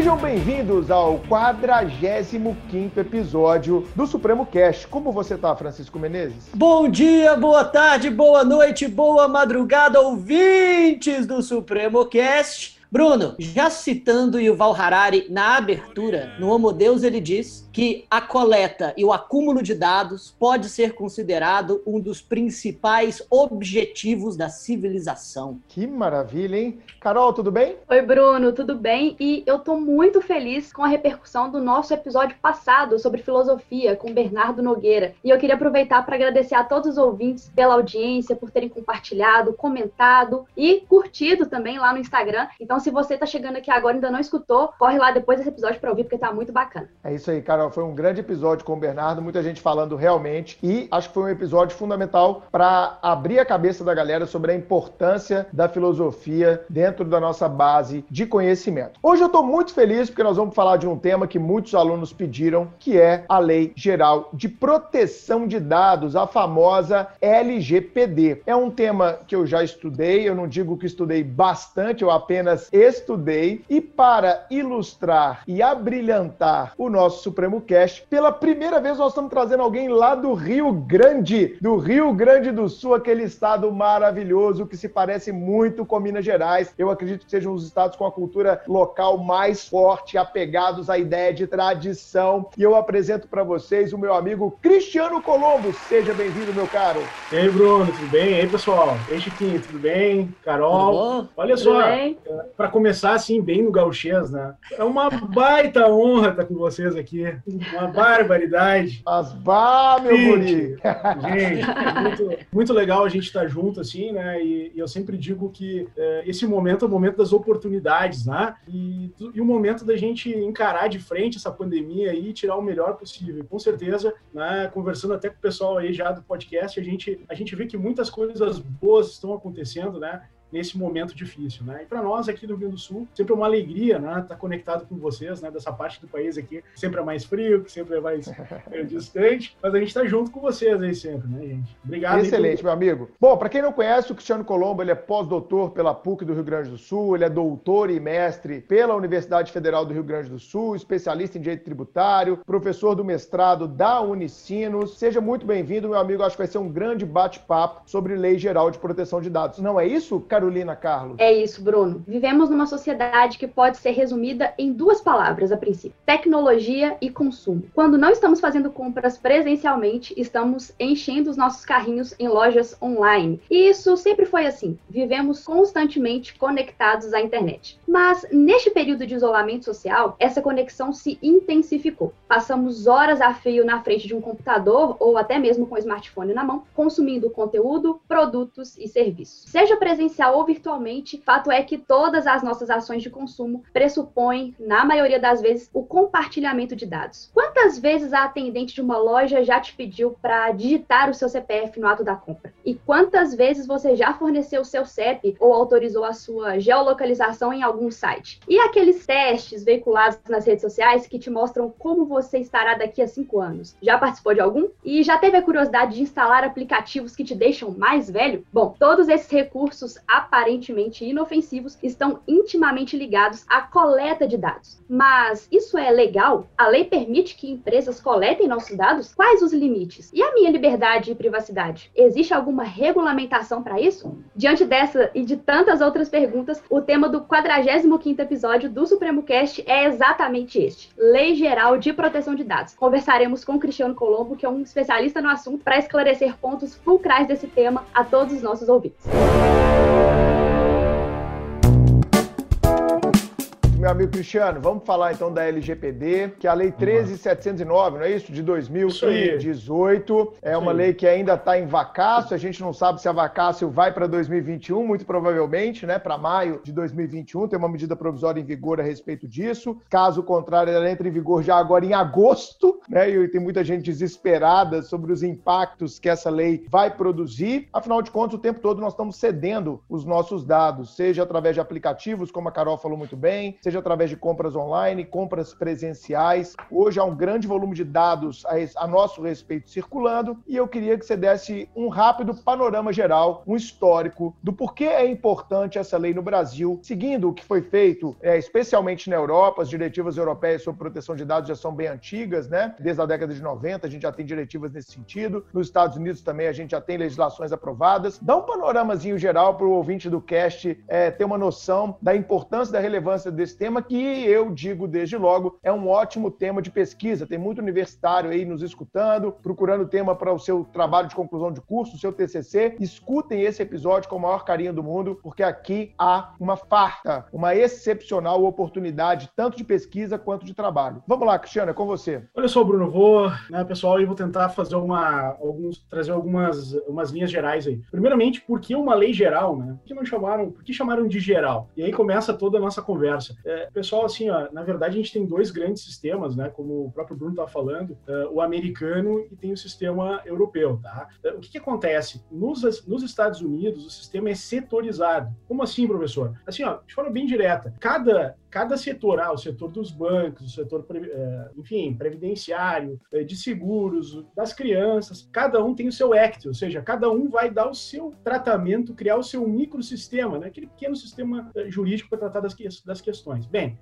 Sejam bem-vindos ao 45º episódio do Supremo Cast. Como você tá, Francisco Menezes? Bom dia, boa tarde, boa noite, boa madrugada, ouvintes do Supremo Cast. Bruno, já citando Yuval Harari na abertura, no Homo Deus ele diz que a coleta e o acúmulo de dados pode ser considerado um dos principais objetivos da civilização. Que maravilha, hein? Carol, tudo bem? Oi, Bruno, tudo bem? E eu tô muito feliz com a repercussão do nosso episódio passado sobre filosofia com Bernardo Nogueira. E eu queria aproveitar para agradecer a todos os ouvintes pela audiência, por terem compartilhado, comentado e curtido também lá no Instagram. Então, se você está chegando aqui agora e ainda não escutou, corre lá depois desse episódio para ouvir, porque tá muito bacana. É isso aí, Carol. Foi um grande episódio com o Bernardo, muita gente falando realmente. E acho que foi um episódio fundamental para abrir a cabeça da galera sobre a importância da filosofia dentro da nossa base de conhecimento. Hoje eu estou muito feliz porque nós vamos falar de um tema que muitos alunos pediram, que é a Lei Geral de Proteção de Dados, a famosa LGPD. É um tema que eu já estudei, eu não digo que estudei bastante, eu apenas estudei e para ilustrar e abrilhantar o nosso Supremo Cast, pela primeira vez nós estamos trazendo alguém lá do Rio Grande, do Rio Grande do Sul, aquele estado maravilhoso que se parece muito com Minas Gerais. Eu acredito que sejam os estados com a cultura local mais forte, apegados à ideia de tradição. E eu apresento para vocês o meu amigo Cristiano Colombo. Seja bem-vindo, meu caro. E aí, Bruno, tudo bem? E aí, pessoal? E aí, Chiquinho, tudo bem? Carol, olha só, para começar assim, bem no gauchês, né? É uma baita honra estar com vocês aqui. Uma barbaridade. As meu guri! Gente, é muito, muito legal a gente estar junto, assim, né? E, e eu sempre digo que é, esse momento é o momento das oportunidades, né? E, e o momento da gente encarar de frente essa pandemia e tirar o melhor possível. Com certeza, né? Conversando até com o pessoal aí já do podcast, a gente, a gente vê que muitas coisas boas estão acontecendo, né? Nesse momento difícil, né? E para nós aqui do Rio Grande do Sul, sempre é uma alegria, né? Estar tá conectado com vocês, né? Dessa parte do país aqui, sempre é mais frio, que sempre é mais é, distante, mas a gente está junto com vocês aí sempre, né, gente? Obrigado. Excelente, meu amigo. Bom, para quem não conhece, o Cristiano Colombo, ele é pós-doutor pela PUC do Rio Grande do Sul, ele é doutor e mestre pela Universidade Federal do Rio Grande do Sul, especialista em direito tributário, professor do mestrado da Unicinos. Seja muito bem-vindo, meu amigo. Acho que vai ser um grande bate-papo sobre Lei Geral de Proteção de Dados. Não é isso, Carolina Carlos? É isso, Bruno. Vivemos numa sociedade que pode ser resumida em duas palavras a princípio: tecnologia e consumo. Quando não estamos fazendo compras presencialmente, estamos enchendo os nossos carrinhos em lojas online. E isso sempre foi assim. Vivemos constantemente conectados à internet. Mas neste período de isolamento social, essa conexão se intensificou. Passamos horas a fio na frente de um computador ou até mesmo com o smartphone na mão, consumindo conteúdo, produtos e serviços. Seja presencial ou virtualmente, fato é que todas as nossas ações de consumo pressupõem, na maioria das vezes, o compartilhamento de dados. Quantas vezes a atendente de uma loja já te pediu para digitar o seu CPF no ato da compra? E quantas vezes você já forneceu o seu CEP ou autorizou a sua geolocalização em algum site? E aqueles testes veiculados nas redes sociais que te mostram como você estará daqui a cinco anos? Já participou de algum? E já teve a curiosidade de instalar aplicativos que te deixam mais velho? Bom, todos esses recursos aparentemente inofensivos estão intimamente ligados à coleta de dados. Mas isso é legal? A lei permite que empresas coletem nossos dados? Quais os limites? E a minha liberdade e privacidade? Existe alguma regulamentação para isso? Diante dessa e de tantas outras perguntas, o tema do 45º episódio do Supremo Cast é exatamente este: Lei Geral de Proteção de Dados. Conversaremos com Cristiano Colombo, que é um especialista no assunto, para esclarecer pontos fulcrais desse tema a todos os nossos ouvintes. you meu amigo Cristiano, vamos falar então da LGPD, que é a Lei 13709, não é isso? De 2018. É uma lei que ainda está em vacácio, a gente não sabe se a vacácio vai para 2021, muito provavelmente, né? Para maio de 2021, tem uma medida provisória em vigor a respeito disso. Caso contrário, ela entra em vigor já agora em agosto, né? E tem muita gente desesperada sobre os impactos que essa lei vai produzir. Afinal de contas, o tempo todo nós estamos cedendo os nossos dados, seja através de aplicativos, como a Carol falou muito bem, seja através de compras online, compras presenciais. Hoje há um grande volume de dados a, nosso respeito circulando e eu queria que você desse um rápido panorama geral, um histórico do porquê é importante essa lei no Brasil, seguindo o que foi feito, é, especialmente na Europa, as diretivas europeias sobre proteção de dados já são bem antigas, né? Desde a década de 90 a gente já tem diretivas nesse sentido. Nos Estados Unidos também a gente já tem legislações aprovadas. Dá um panoramazinho geral para o ouvinte do cast é, ter uma noção da importância, da relevância desse tema, que eu digo desde logo é um ótimo tema de pesquisa. Tem muito universitário aí nos escutando, procurando tema para o seu trabalho de conclusão de curso, o seu TCC. Escutem esse episódio com o maior carinho do mundo, porque aqui há uma farta, uma excepcional oportunidade, tanto de pesquisa quanto de trabalho. Vamos lá, Cristiano, é com você. Olha só, Bruno, vou, né, pessoal, eu vou tentar fazer uma, alguns, trazer algumas umas linhas gerais aí. Primeiramente, por que uma lei geral, né? Por que não chamaram, por que chamaram de geral? E aí começa toda a nossa conversa. É, pessoal, assim, ó, na verdade a gente tem dois grandes sistemas, né? Como o próprio Bruno estava falando, uh, o americano e tem o sistema europeu, tá? Uh, o que, que acontece? Nos, nos Estados Unidos, o sistema é setorizado. Como assim, professor? Assim, ó, de forma bem direta, cada cada setor, ah, o setor dos bancos, o setor, eh, enfim, previdenciário, eh, de seguros, das crianças, cada um tem o seu act, ou seja, cada um vai dar o seu tratamento, criar o seu microsistema, né? aquele pequeno sistema eh, jurídico para tratar das, das questões. Bem,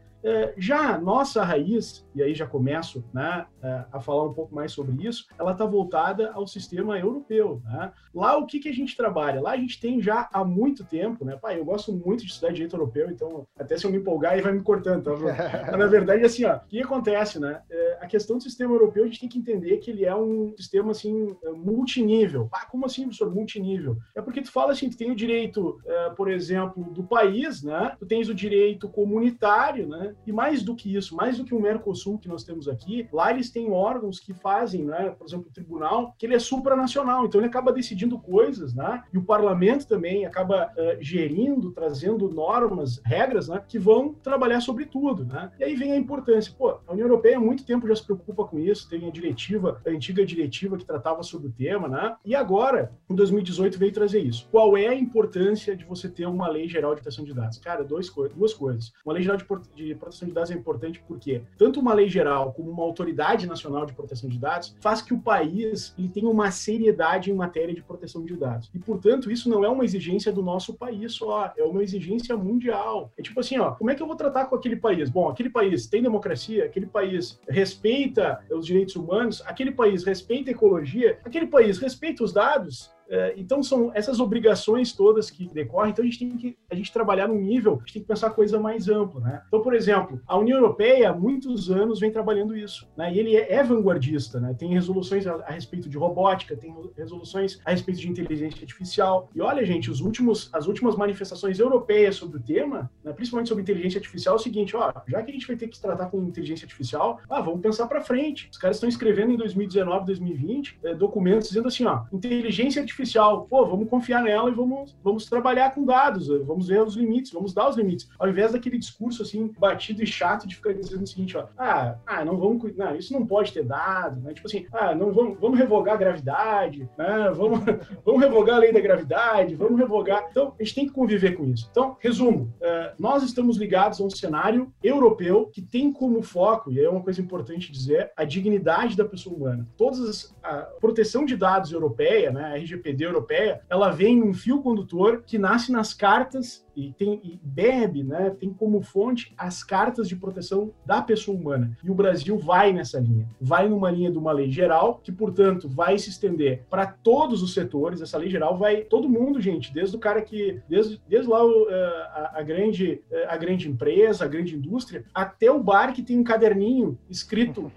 já a nossa raiz, e aí já começo né, é, a falar um pouco mais sobre isso, ela está voltada ao sistema europeu. Né? Lá o que, que a gente trabalha? Lá a gente tem já há muito tempo, né? Pai, eu gosto muito de estudar direito europeu, então até se eu me empolgar aí vai me cortando, tá? Mas na verdade, assim, ó, o que acontece, né? É, a questão do sistema europeu, a gente tem que entender que ele é um sistema, assim, multinível. Ah, como assim, professor, multinível? É porque tu fala assim, tu tem o direito, por exemplo, do país, né? Tu tens o direito comunitário, né? E mais do que isso, mais do que o Mercosul que nós temos aqui, lá eles têm órgãos que fazem, né, por exemplo, o tribunal, que ele é supranacional, então ele acaba decidindo coisas, né? E o parlamento também acaba uh, gerindo, trazendo normas, regras, né, que vão trabalhar sobre tudo, né? E aí vem a importância. Pô, a União Europeia há muito tempo já se preocupa com isso, tem a diretiva, a antiga diretiva que tratava sobre o tema, né? E agora, em 2018, veio trazer isso. Qual é a importância de você ter uma lei geral de proteção de dados? Cara, dois, duas coisas. Uma lei geral de, de proteção de dados é importante porque tanto uma lei geral como uma autoridade nacional de proteção de dados faz que o país ele tenha uma seriedade em matéria de proteção de dados. E, portanto, isso não é uma exigência do nosso país só, é uma exigência mundial. É tipo assim, ó, como é que eu vou tratar com aquele país? Bom, aquele país tem democracia, aquele país respeita os direitos humanos, aquele país respeita a ecologia, aquele país respeita os dados, então são essas obrigações todas que decorrem. Então a gente tem que a gente trabalhar num nível, a gente tem que pensar coisa mais ampla, né? Então, por exemplo, a União Europeia há muitos anos vem trabalhando isso, né? E ele é, é vanguardista, né? Tem resoluções a, a, respeito de robótica, tem resoluções a respeito de inteligência artificial. E olha, gente, os últimos as últimas manifestações europeias sobre o tema, né? principalmente sobre inteligência artificial, é o seguinte, ó, já que a gente vai ter que tratar com inteligência artificial, ah, vamos pensar para frente. Os caras estão escrevendo em 2019, 2020 é, documentos dizendo assim, ó, inteligência artificial artificial. Pô, vamos confiar nela e vamos, vamos trabalhar com dados, vamos ver os limites, vamos dar os limites. Ao invés daquele discurso assim, batido e chato de ficar dizendo o seguinte, ó, ah, ah não vamos, não, isso não pode ter dado, né? Tipo assim, ah, não vamos, vamos revogar a gravidade, né? Vamos, vamos revogar a lei da gravidade, vamos revogar. Então, a gente tem que conviver com isso. Então, resumo, uh, nós estamos ligados a um cenário europeu que tem como foco, e é uma coisa importante dizer, a dignidade da pessoa humana. Todas as, a proteção de dados europeia, né, a RGPD europeia, ela vem um fio condutor que nasce nas cartas e tem e bebe, né, tem como fonte as cartas de proteção da pessoa humana. E o Brasil vai nessa linha. Vai numa linha de uma lei geral, que, portanto, vai se estender para todos os setores. Essa lei geral vai todo mundo, gente, desde o cara que desde, desde lá eh, a, a grande eh, a grande empresa, a grande indústria, até o bar que tem um caderninho escrito uh,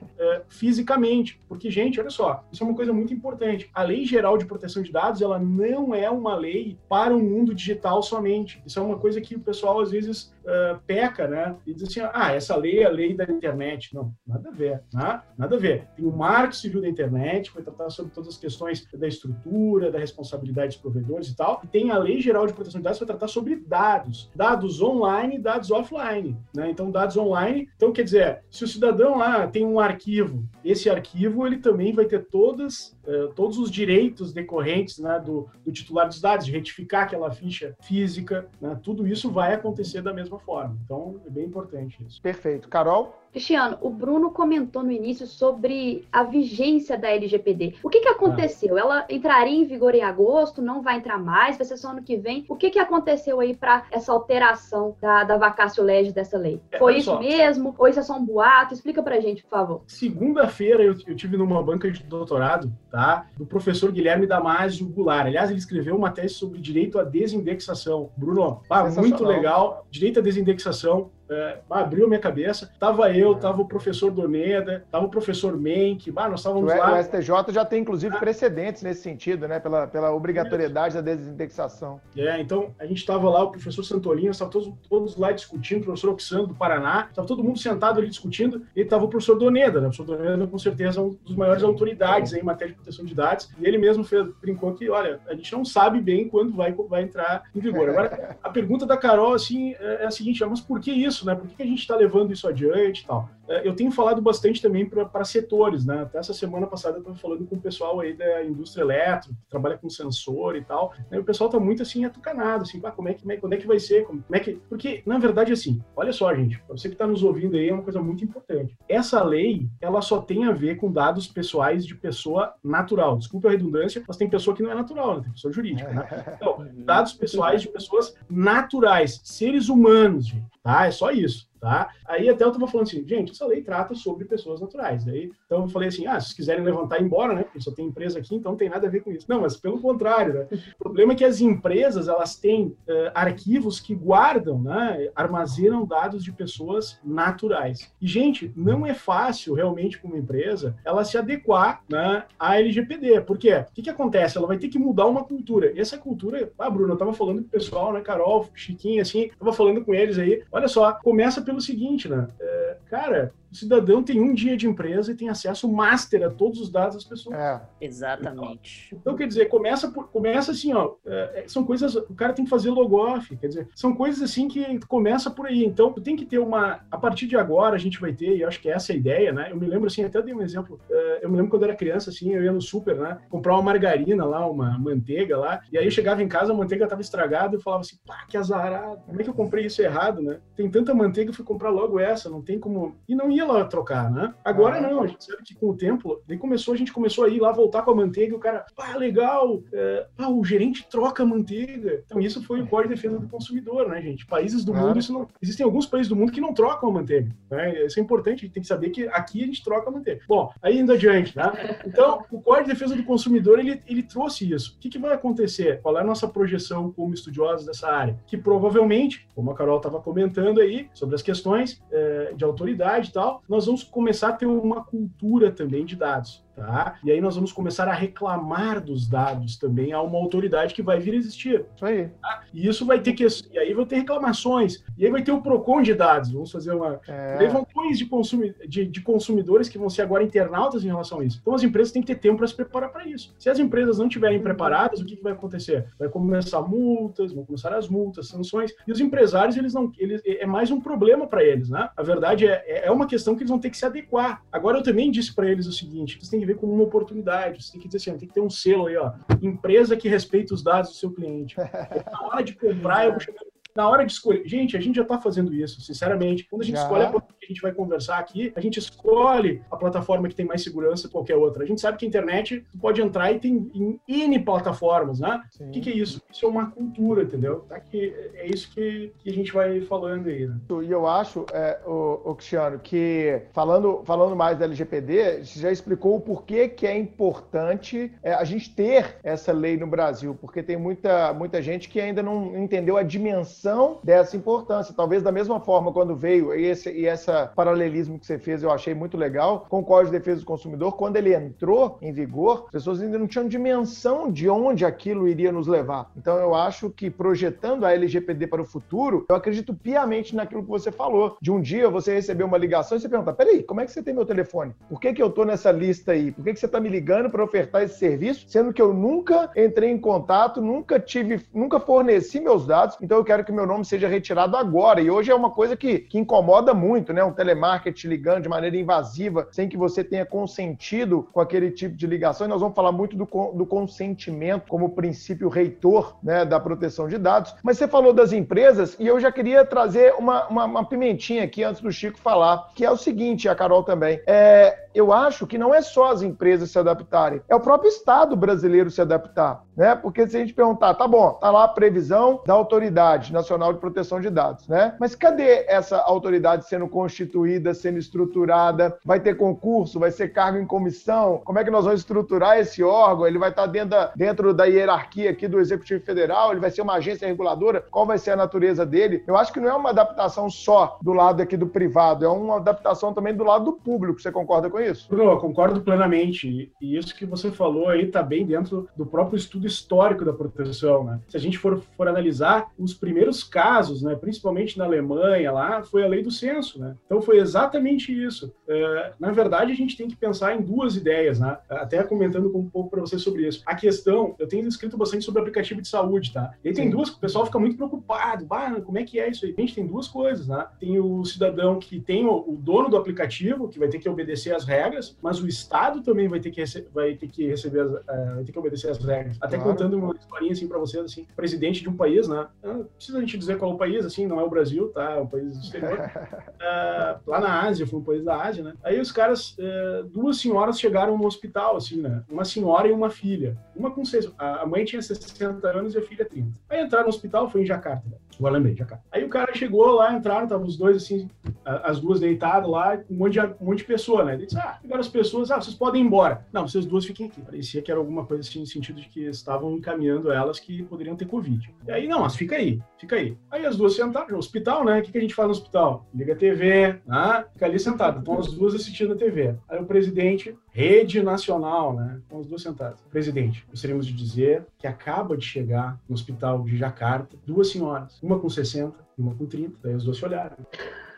fisicamente. Porque, gente, olha só, isso é uma coisa muito importante. A Lei Geral de Proteção de Dados, ela não é uma lei para o mundo digital somente. Isso é uma uma coisa que o pessoal às vezes uh, peca, né? E diz assim, ah, essa lei é a lei da internet. Não, nada a ver, né? nada a ver. Tem o Marco Civil da Internet, que vai tratar sobre todas as questões da estrutura, da responsabilidade dos provedores e tal. E tem a Lei Geral de Proteção de Dados que vai tratar sobre dados, dados online e dados offline, né? Então, dados online, então quer dizer, se o cidadão lá tem um arquivo, esse arquivo ele também vai ter todas, uh, todos os direitos decorrentes né, do, do titular dos dados, de retificar aquela ficha física, né? tudo isso vai acontecer da mesma forma. Então, é bem importante isso. Perfeito. Carol? Cristiano, o Bruno comentou no início sobre a vigência da LGPD. O que, que aconteceu? Ah. Ela entraria em vigor em agosto, não vai entrar mais, vai ser só ano que vem. O que, que aconteceu aí para essa alteração da, da vacácio legis dessa lei? É, Foi isso só. mesmo? Ou isso é só um boato? Explica pra gente, por favor. Segunda-feira eu, eu tive numa banca de doutorado, tá? Do professor Guilherme Damasio Goulart. Aliás, ele escreveu uma tese sobre direito à desindexação. Bruno, ah, muito legal. Direito à desindexação é, abriu minha cabeça. Tava eu, tava o professor Doneda, tava o professor Menck, bah, nós estávamos o, lá. O STJ já tem, inclusive, ah. precedentes nesse sentido, né? Pela, pela obrigatoriedade da desindexação. É, então a gente estava lá, o professor Santolino, estava todos, todos lá discutindo, o professor Oxano do Paraná, estava todo mundo sentado ali discutindo, e estava o professor Doneda, né? O professor Doneda, com certeza, é um dos maiores autoridades em matéria de proteção de dados, e ele mesmo fez, brincou que, olha, a gente não sabe bem quando vai, vai entrar em vigor. Agora, a pergunta da Carol, assim, é, é a seguinte, mas por que isso, né? Por que a gente está levando isso adiante e tal? É, eu tenho falado bastante também para setores, né? Até essa semana passada eu estava falando com o pessoal aí da indústria elétrica, que trabalha com sensor e tal. Né? O pessoal está muito assim atucanado, assim, ah, como é que, quando é que vai ser? Como, é que. Porque, na verdade, assim, olha só, gente, para você que está nos ouvindo aí, é uma coisa muito importante. Essa lei, ela só tem a ver com dados pessoais de pessoa natural. Desculpa a redundância, mas tem pessoa que não é natural, né? Tem pessoa jurídica, né? Então, dados pessoais de pessoas naturais, seres humanos, gente, tá? É só isso tá? Aí até eu tava falando assim, gente, essa lei trata sobre pessoas naturais. Aí, então eu falei assim, ah, se quiserem levantar e ir embora, né? Porque só tem empresa aqui, então não tem nada a ver com isso. Não, mas pelo contrário, né? O problema é que as empresas, elas têm uh, arquivos que guardam, né? Armazenam dados de pessoas naturais. E, gente, não é fácil realmente para uma empresa ela se adequar né, à LGPD. Por quê? O que, que acontece? Ela vai ter que mudar uma cultura. E essa cultura, ah, Bruno, eu tava falando com o pessoal, né? Carol, Chiquinho, assim, tava falando com eles aí. Olha só, começa pelo seguinte, né? É, cara, o cidadão tem um dia de empresa e tem acesso master a todos os dados das pessoas. É. Exatamente. Então, então, quer dizer, começa, por, começa assim, ó, é, é são coisas, o cara tem que fazer logoff, quer dizer, são coisas assim que começa por aí. Então, tem que ter uma, a partir de agora a gente vai ter, e eu acho que essa é a ideia, né? Eu me lembro assim, até dei um exemplo, é, eu me lembro quando eu era criança, assim, eu ia no super, né, comprar uma margarina lá, uma manteiga lá, e aí eu chegava em casa, a manteiga estava estragada, eu falava assim, pá, que azarado, como é que eu comprei isso errado, né? Tem tanta manteiga, eu fui comprar logo essa, não tem como... E não ia lá trocar, né? Agora ah, não, a gente sabe que com o tempo, daí começou, a gente começou a ir lá voltar com a manteiga e o cara, pá, legal, é, pá, o gerente troca a manteiga. Então isso foi o Código de Defesa do Consumidor, né, gente? Países do ah. mundo, isso não... Existem alguns países do mundo que não trocam a manteiga, né? Isso é importante, a gente tem que saber que aqui a gente troca a manteiga. Bom, aí indo adiante, né? Então, o Código de Defesa do Consumidor, ele, ele trouxe isso. O que, que vai acontecer? Qual é a nossa projeção como estudiosos dessa área? Que provavelmente, como a Carol estava comentando aí, sobre as questões é, de autoridade e tal, nós vamos começar a ter uma cultura também de dados. Tá? E aí nós vamos começar a reclamar dos dados também a uma autoridade que vai vir a existir. Isso aí. Tá? E isso vai ter que. E aí vai ter reclamações. E aí vai ter o PROCON de dados. Vamos fazer uma. É. Levantões de, consumi... de, de, consumidores que vão ser agora internautas em relação a isso. Então as empresas têm que ter tempo para se preparar para isso. Se as empresas não estiverem uhum. preparadas, o que, que vai acontecer? Vai começar multas, vão começar as multas, sanções. E os empresários, eles não. Eles, é mais um problema para eles, né? A verdade é, é uma questão que eles vão ter que se adequar. Agora eu também disse para eles o seguinte: vocês têm que ver como uma oportunidade. Você tem que dizer assim, tem que ter um selo aí, ó. Empresa que respeita os dados do seu cliente. Na hora de comprar, eu vou chamar na hora de escolher. Gente, a gente já está fazendo isso, sinceramente. Quando a gente já. escolhe a gente vai conversar aqui, a gente escolhe a plataforma que tem mais segurança que qualquer outra. A gente sabe que a internet pode entrar e tem em N plataformas, né? O que, que, é isso? Isso é uma cultura, entendeu? Tá que é isso que, que a gente vai falando aí. Né? E eu acho, é, o, o Cristiano, que falando, falando mais da LGPD, você já explicou o porquê que é importante é, a gente ter essa lei no Brasil, porque tem muita, muita gente que ainda não entendeu a dimensão dimensão dessa importância. Talvez da mesma forma, quando veio esse e essa paralelismo que você fez, eu achei muito legal, com o Código de Defesa do Consumidor, quando ele entrou em vigor, as pessoas ainda não tinham dimensão de onde aquilo iria nos levar. Então eu acho que projetando a LGPD para o futuro, eu acredito piamente naquilo que você falou. De um dia você receber uma ligação e você pergunta: peraí, como é que você tem meu telefone? Por que, que eu tô nessa lista aí? Por que, que você está me ligando para ofertar esse serviço, sendo que eu nunca entrei em contato, nunca tive, nunca forneci meus dados, então eu quero que que meu nome seja retirado agora. E hoje é uma coisa que, que incomoda muito, né? Né? Um telemarketing ligando de maneira invasiva, sem que você tenha consentido com aquele tipo de ligação. E nós vamos falar muito do, do consentimento como princípio reitor né, da proteção de dados. Mas você falou das empresas e eu já queria trazer uma, uma, uma pimentinha aqui antes do Chico falar, que é o seguinte, a Carol também. É, eu acho que não é só as empresas se adaptarem, é o próprio Estado brasileiro se adaptar, né? Porque se a gente perguntar, tá bom, tá lá a previsão da Autoridade Nacional de Proteção de Dados, né? Mas cadê essa autoridade sendo constituída, sendo estruturada? Vai ter concurso, vai ser cargo em comissão? Como é que nós vamos estruturar esse órgão? Ele vai estar dentro da, dentro da hierarquia aqui do Executivo Federal? Ele vai ser uma agência reguladora? Qual vai ser a natureza dele? Eu acho que não é uma adaptação só do lado aqui do privado, é uma adaptação também do lado do público. Você concorda com isso? Bruno, eu concordo plenamente. E isso que você falou aí está bem dentro do próprio estudo histórico da proteção. Né? Se a gente for, for analisar os primeiros casos, né, principalmente na Alemanha, lá foi a lei do censo. Né? Então foi exatamente isso. É, na verdade, a gente tem que pensar em duas ideias, né? até comentando um pouco para você sobre isso. A questão, eu tenho escrito bastante sobre aplicativo de saúde, tá? E tem Sim. duas, o pessoal fica muito preocupado. Ah, como é que é isso aí? A gente tem duas coisas, né? Tem o cidadão que tem o, o dono do aplicativo, que vai ter que obedecer às regras, mas o Estado também vai ter que, vai ter que receber, as, uh, vai ter que obedecer as regras. Até claro. contando uma historinha assim para vocês, assim, presidente de um país, né? Não precisa a gente dizer qual é o país, assim, não é o Brasil, tá? É um país exterior. uh, lá na Ásia, foi um país da Ásia, né? Aí os caras, uh, duas senhoras chegaram no hospital, assim, né? Uma senhora e uma filha. Uma com seis, a mãe tinha 60 anos e a filha 30. Aí entraram no hospital, foi em Jacarta, né? Agora lembrei, Jacarta. Aí o cara chegou lá, entraram, estavam os dois, assim, as duas deitadas lá, um monte de, um monte de pessoa, né? Ele disse, ah, agora as pessoas, ah, vocês podem ir embora. Não, vocês duas fiquem aqui. Parecia que era alguma coisa assim, no sentido de que estavam encaminhando elas que poderiam ter Covid. E aí, não, mas fica aí, fica aí. Aí as duas sentaram hospital, né? O que, que a gente faz no hospital? Liga a TV, né? Fica ali sentado. Então as duas assistindo a TV. Aí o presidente, rede nacional, né? Com as duas sentadas. Presidente, gostaríamos de dizer que acaba de chegar no hospital de Jacarta duas senhoras, uma com 60 e uma com 30. Daí as duas se olharam.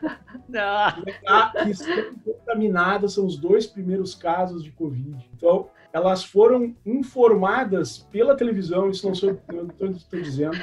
Não. que estão contaminadas são os dois primeiros casos de Covid. Então, elas foram informadas pela televisão, isso não sou eu estou dizendo.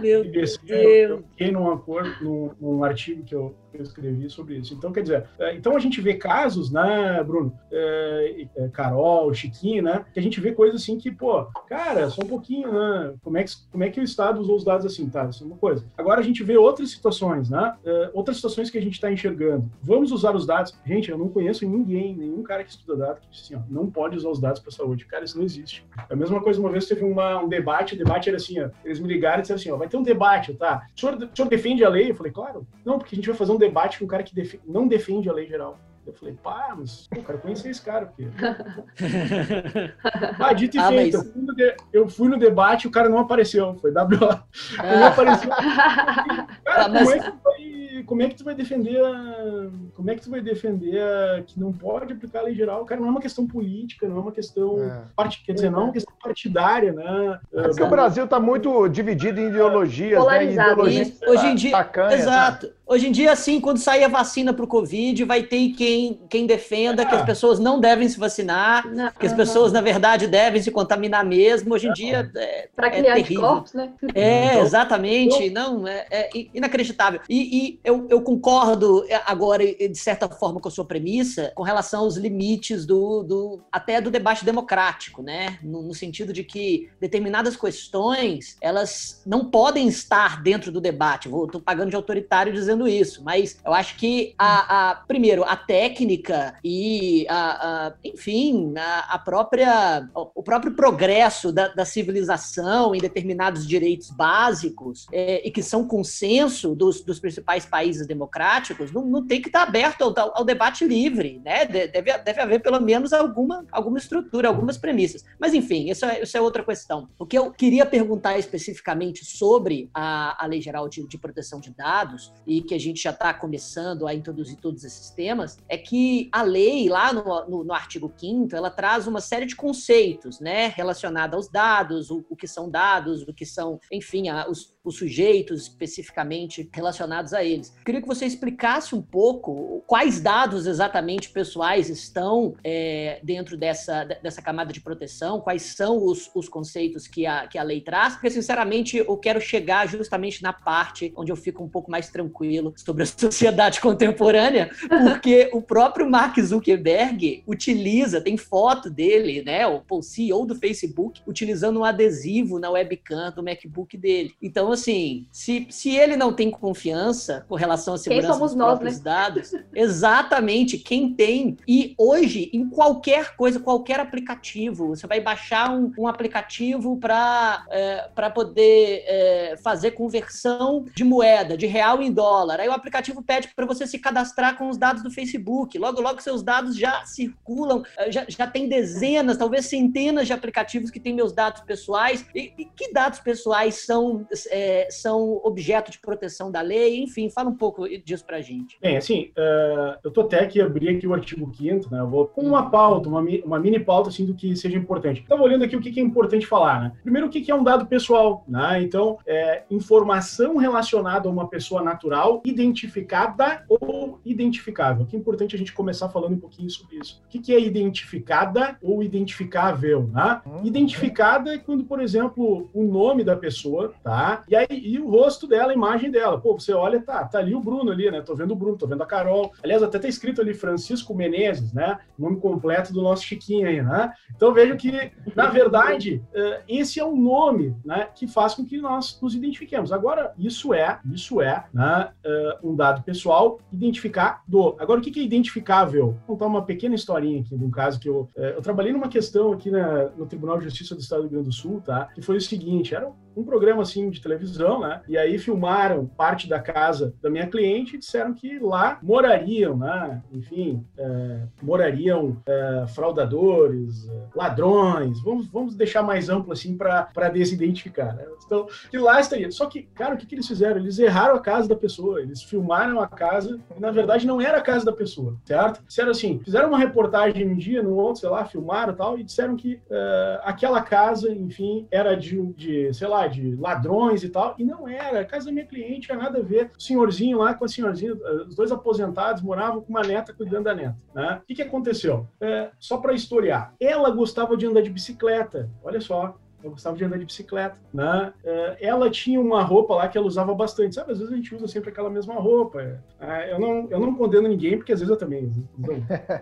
Meu Deus. Eu fiquei num, acordo, num, num artigo que eu, eu escrevi sobre isso. Então, quer dizer, é, então a gente vê casos, né, Bruno, é, é, Carol, Chiquinho, né, que a gente vê coisas assim que, pô, cara, só um pouquinho, né, como é que, como é que o Estado usou os dados assim, tá, isso é uma coisa. Agora a gente vê outras situações, né, outras situações que a gente está enxergando. Vamos usar os dados. Gente, eu não conheço ninguém, nenhum cara que estuda dados que diz assim, ó, não pode usar os dados para saúde. Cara, isso não existe. É a mesma coisa, uma vez teve uma, um debate, o debate era assim, ó, eles me ligaram e disseram assim, ó, vai ter um debate, tá? O senhor, o senhor defende a lei? Eu falei, claro. Não, porque a gente vai fazer um debate com um cara que não defende a lei geral. Eu falei, pá, mas eu quero conhecer esse cara, porque. ah, dito e ah, feito, mas... eu, fui no de... eu fui no debate e o cara não apareceu. Foi WO. Não apareceu. Cara, ah, mas... como é que foi como é que tu vai defender a, como é que tu vai defender a, que não pode aplicar a lei geral? Cara, não é uma questão política, não é uma questão é. part, quer dizer, não é uma questão partidária, né? É porque o Brasil está muito dividido em ideologias, né? Em ideologias Hoje em dia, exato. Né? Hoje em dia, assim, quando sair a vacina para o Covid, vai ter quem, quem defenda é. que as pessoas não devem se vacinar, não, que as pessoas, na verdade, devem se contaminar mesmo. Hoje em dia é, para criar terrível. anticorpos, né? É, então, exatamente. Não, é, é inacreditável. E, e eu, eu, concordo agora, de certa forma, com a sua premissa, com relação aos limites do, do até do debate democrático, né? No, no sentido de que determinadas questões elas não podem estar dentro do debate. Vou, tô pagando de autoritário dizendo fazendo isso, mas eu acho que a, a primeiro a técnica e a, a enfim a, a, própria o próprio progresso da, da, civilização em determinados direitos básicos é, e que são consenso dos, dos principais países democráticos não, não tem que estar aberto ao, ao, debate livre, né? Deve, deve haver pelo menos alguma, alguma estrutura, algumas premissas. Mas enfim, isso é, isso é outra questão. O que eu queria perguntar especificamente sobre a, a Lei Geral de, de Proteção de Dados e que a gente já está começando a introduzir todos esses temas, é que a lei, lá no, no, no artigo 5 ela traz uma série de conceitos, né, relacionados aos dados, o, o que são dados, o que são, enfim, a, os, os sujeitos especificamente relacionados a eles. Queria que você explicasse um pouco quais dados exatamente pessoais estão é, dentro dessa, dessa camada de proteção, quais são os, os conceitos que a, que a lei traz, porque, sinceramente, eu quero chegar justamente na parte onde eu fico um pouco mais tranquilo sobre a sociedade contemporânea, porque o próprio Mark Zuckerberg utiliza, tem foto dele, né, o CEO do Facebook, utilizando um adesivo na webcam do MacBook dele. Então, assim, se, se ele não tem confiança com relação à segurança quem somos dos nós, próprios né? dados, exatamente quem tem. E hoje, em qualquer coisa, qualquer aplicativo, você vai baixar um, um aplicativo para é, poder é, fazer conversão de moeda, de real em dólar. Aí o aplicativo pede para você se cadastrar com os dados do Facebook. Logo, logo, seus dados já circulam, é, já, já tem dezenas, talvez centenas de aplicativos que têm meus dados pessoais. E, e que dados pessoais são, é, são objeto de proteção da lei? Enfim, fala um pouco disso para a gente. Bem, assim, uh, eu tô até aqui abrir aqui o artigo 5 né? Eu vou com uma pauta, uma, uma mini pauta assim do que seja importante. Estava olhando aqui o que, que é importante falar, né? Primeiro, o que, que é um dado pessoal, né? Então, é informação relacionada a uma pessoa natural, identificada ou identificável. Que é importante a gente começar falando um pouquinho sobre isso. O que, que é identificada ou identificável, né? Uhum. Identificada é quando, por exemplo, o nome da pessoa, tá? E aí e o rosto dela, a imagem dela. Pô, você olha, tá, tá ali o Bruno ali, né? Tô vendo o Bruno, tô vendo a Carol. Aliás, até tá escrito ali Francisco Menezes, né? Nome completo do nosso Chiquinho aí, né? Então vejo que, na verdade, eh, esse é um nome, né, que faz com que nós nos identifiquemos. Agora, isso é, isso é, né, eh, um dado pessoal identificado. Agora, o que é identificável? Vou contar uma pequena historinha aqui de um caso que eu, eh, eu trabalhei numa questão aqui na, no Tribunal de Justiça do Estado do Rio Grande do Sul, tá? Que foi o seguinte, era um programa assim de televisão, né? E aí filmaram parte da casa da minha cliente e disseram que lá morariam, né? Enfim, é, morariam é, fraudadores, é, ladrões. Vamos, vamos deixar mais amplo assim para desidentificar. Né? Então, que lá estaria. Só que, cara, o que, que eles fizeram? Eles erraram a casa da pessoa. Eles filmaram a casa e na verdade não era a casa da pessoa, certo? Disseram assim, fizeram uma reportagem um dia, no outro, sei lá, filmaram tal e disseram que uh, aquela casa, enfim, era de, de sei lá de ladrões e tal, e não era. A casa da minha cliente tinha nada a ver. O senhorzinho lá com a senhorzinha, os dois aposentados moravam com uma neta cuidando da neta. Né? O que, que aconteceu? É, só para historiar. Ela gostava de andar de bicicleta. Olha só, eu gostava de andar de bicicleta, né? É, ela tinha uma roupa lá que ela usava bastante, sabe? Às vezes a gente usa sempre aquela mesma roupa. É, eu, não, eu não condeno ninguém, porque às vezes eu também não,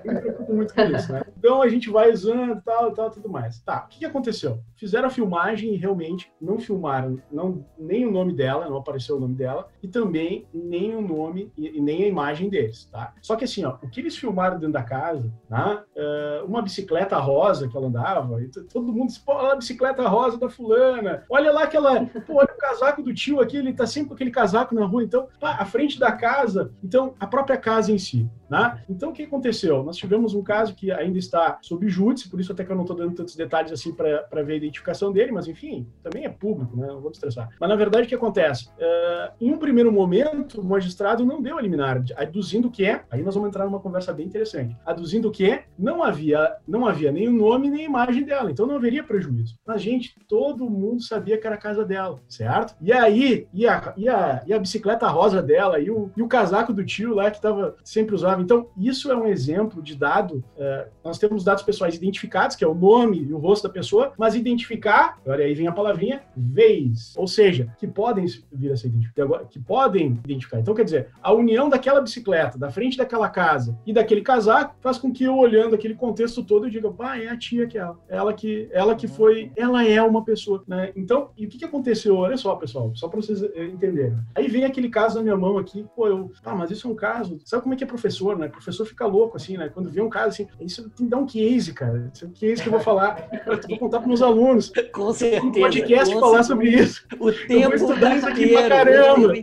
eu me preocupo muito com isso, né? Então a gente vai usando tal, tal, tudo mais. Tá, o que, que aconteceu? Fizeram a filmagem e realmente não filmaram não, nem o nome dela, não apareceu o nome dela, e também nem o nome e, e nem a imagem deles, tá? Só que assim, ó, o que eles filmaram dentro da casa, tá? Uh, uma bicicleta rosa que ela andava, todo mundo disse, pô, a bicicleta rosa da fulana. Olha lá aquela. Pô, olha o casaco do tio aqui, ele tá sempre com aquele casaco na rua. Então, pá, a frente da casa. Então, a própria casa em si. Né? Então, o que aconteceu? Nós tivemos um caso que ainda está sob júdice, por isso até que eu não estou dando tantos detalhes assim para ver a identificação dele, mas enfim, também é público, né? Não vou me estressar. Mas na verdade, o que acontece? Uh, em um primeiro momento, o magistrado não deu a liminar, aduzindo que, aí nós vamos entrar numa conversa bem interessante, aduzindo que não havia, não havia nem o nome nem a imagem dela, então não haveria prejuízo. Mas, gente, todo mundo sabia que era a casa dela, certo? E aí, e a, e a, e a bicicleta rosa dela, e o, e o casaco do tio lá que tava, sempre usava então, isso é um exemplo de dado. É, nós temos dados pessoais identificados, que é o nome e o rosto da pessoa, mas identificar, olha aí vem a palavrinha, vez. Ou seja, que podem vir a ser identificados, que podem identificar. Então, quer dizer, a união daquela bicicleta, da frente daquela casa e daquele casaco, faz com que eu, olhando aquele contexto todo, eu diga, pá, é a tia que é ela. Ela que, ela que foi, ela é uma pessoa, né? Então, e o que, que aconteceu? Olha só, pessoal, só para vocês eh, entenderem. Aí vem aquele caso na minha mão aqui, pô, eu, ah, mas isso é um caso, sabe como é que é professor? Professor, né? O professor fica louco, assim, né? Quando vê um caso assim, isso tem que dar um case, cara. Isso é um case que eu vou falar, eu vou contar para meus alunos. Com certeza. Um podcast falar sobre isso. O tempo eu vou estudar isso aqui pra caramba.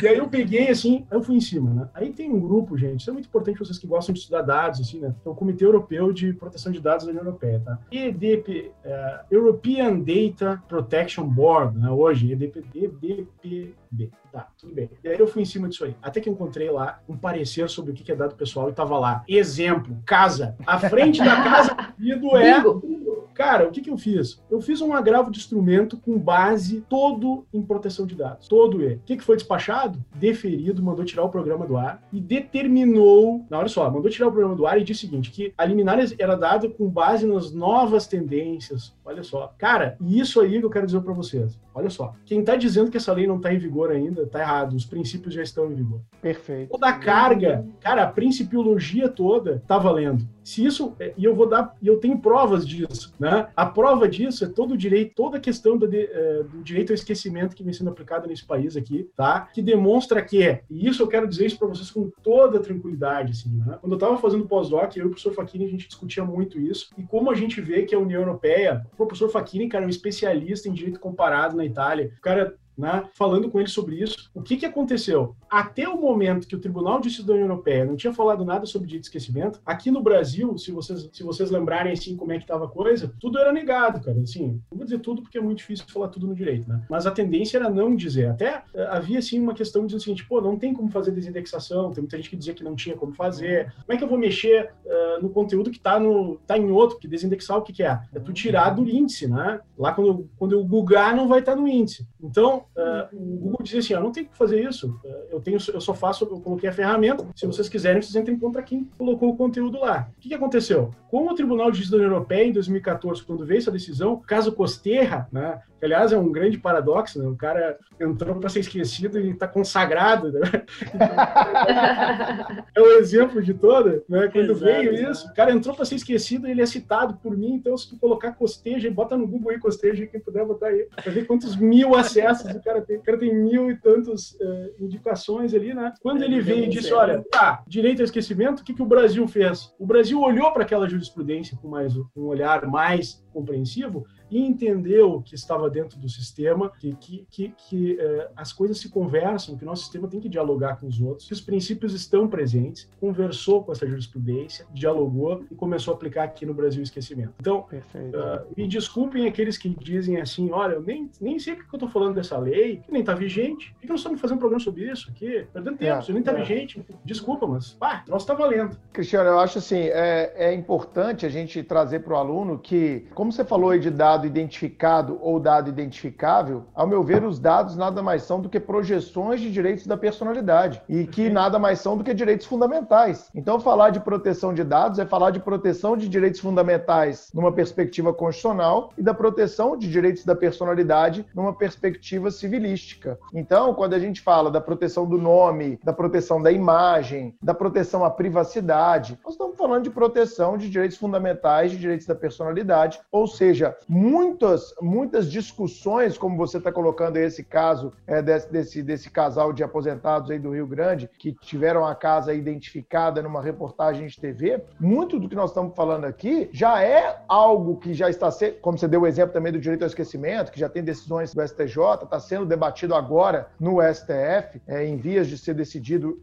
E aí eu peguei, assim, eu fui em cima, né? Aí tem um grupo, gente, isso é muito importante vocês que gostam de estudar dados, assim, né? É o Comitê Europeu de Proteção de Dados da União Europeia, tá? EDP, uh, é, European Data Protection Board, né? Hoje, EDP, EDPB. Tá, tudo bem. E aí eu fui em cima disso aí. Até que encontrei lá um parecer sobre o que é dado pessoal e tava lá. Exemplo, casa. A frente da casa do é Cara, o que, que eu fiz? Eu fiz um agravo de instrumento com base todo em proteção de dados. Todo ele. O que, que foi despachado? Deferido, mandou tirar o programa do ar e determinou. Não, olha só, mandou tirar o programa do ar e disse o seguinte: que a liminar era dada com base nas novas tendências. Olha só. Cara, e isso aí que eu quero dizer para vocês. Olha só. Quem está dizendo que essa lei não está em vigor ainda, está errado. Os princípios já estão em vigor. Perfeito. Toda a carga, cara, a principiologia toda está valendo. Se isso, e eu vou dar, e eu tenho provas disso, né? A prova disso é todo o direito, toda a questão do, uh, do direito ao esquecimento que vem sendo aplicado nesse país aqui, tá? Que demonstra que, e isso eu quero dizer isso para vocês com toda tranquilidade, assim, né? Quando eu estava fazendo pós-doc, eu e o professor Facchini, a gente discutia muito isso, e como a gente vê que a União Europeia, professor Facchini, cara, é um especialista em direito comparado na Itália, o cara né, falando com ele sobre isso. O que, que aconteceu? Até o momento que o Tribunal de Justiça da União Europeia não tinha falado nada sobre direito de esquecimento, aqui no Brasil, se vocês, se vocês lembrarem assim como é que estava a coisa, tudo era negado, cara. Assim, não vou dizer tudo porque é muito difícil falar tudo no direito, né? Mas a tendência era não dizer. Até uh, havia assim uma questão dizendo o seguinte, pô, não tem como fazer desindexação, tem muita gente que dizia que não tinha como fazer. Como é que eu vou mexer uh, no conteúdo que está no tá em outro, que desindexar o que, que é? É tu tirar do índice, né? Lá quando eu, quando eu googar não vai estar tá no índice. Então, uh, o Google dizia assim, ah, não tem que fazer isso. Eu tenho, eu só faço, eu coloquei a ferramenta. Se vocês quiserem, vocês entrem contra quem colocou o conteúdo lá. O que, que aconteceu? Com o Tribunal de Justiça da União Europeia em 2014, quando veio essa decisão, caso Costerra, né, que aliás é um grande paradoxo, né? O cara entrou para ser esquecido e está consagrado, né? é o exemplo de toda, né? Quando exato, veio exato. isso, o cara entrou para ser esquecido e ele é citado por mim, então se tu colocar Costeja, bota no Google aí Costeja, quem puder botar aí, para ver quantos mil acessos o cara tem. O cara tem mil e tantas uh, indicações ali, né? Quando é, ele veio e disse, olha, tá, direito ao esquecimento, o que, que o Brasil fez? O Brasil olhou para aquela jurisprudência com mais um olhar mais compreensivo e entendeu que estava dentro do sistema, que, que, que, que eh, as coisas se conversam, que o nosso sistema tem que dialogar com os outros, que os princípios estão presentes, conversou com essa jurisprudência, dialogou e começou a aplicar aqui no Brasil o esquecimento. Então, uh, me desculpem aqueles que dizem assim, olha, eu nem, nem sei porque eu estou falando dessa lei, que nem está vigente, por que nós estamos fazendo um programa sobre isso aqui? Perdendo tempo, é, isso nem está é. vigente. Desculpa, mas, pá, nós está valendo. Cristiano, eu acho assim, é, é importante a gente trazer para o aluno que, como você falou aí de dados dado identificado ou dado identificável, ao meu ver, os dados nada mais são do que projeções de direitos da personalidade e que nada mais são do que direitos fundamentais. Então, falar de proteção de dados é falar de proteção de direitos fundamentais numa perspectiva constitucional e da proteção de direitos da personalidade numa perspectiva civilística. Então, quando a gente fala da proteção do nome, da proteção da imagem, da proteção à privacidade, nós estamos falando de proteção de direitos fundamentais, de direitos da personalidade, ou seja, muitas, muitas discussões, como você está colocando esse caso é, desse, desse, desse, casal de aposentados aí do Rio Grande, que tiveram a casa identificada numa reportagem de TV, muito do que nós estamos falando aqui já é algo que já está sendo, como você deu o exemplo também do direito ao esquecimento, que já tem decisões do STJ, está sendo debatido agora no STF, é, em vias de ser decidido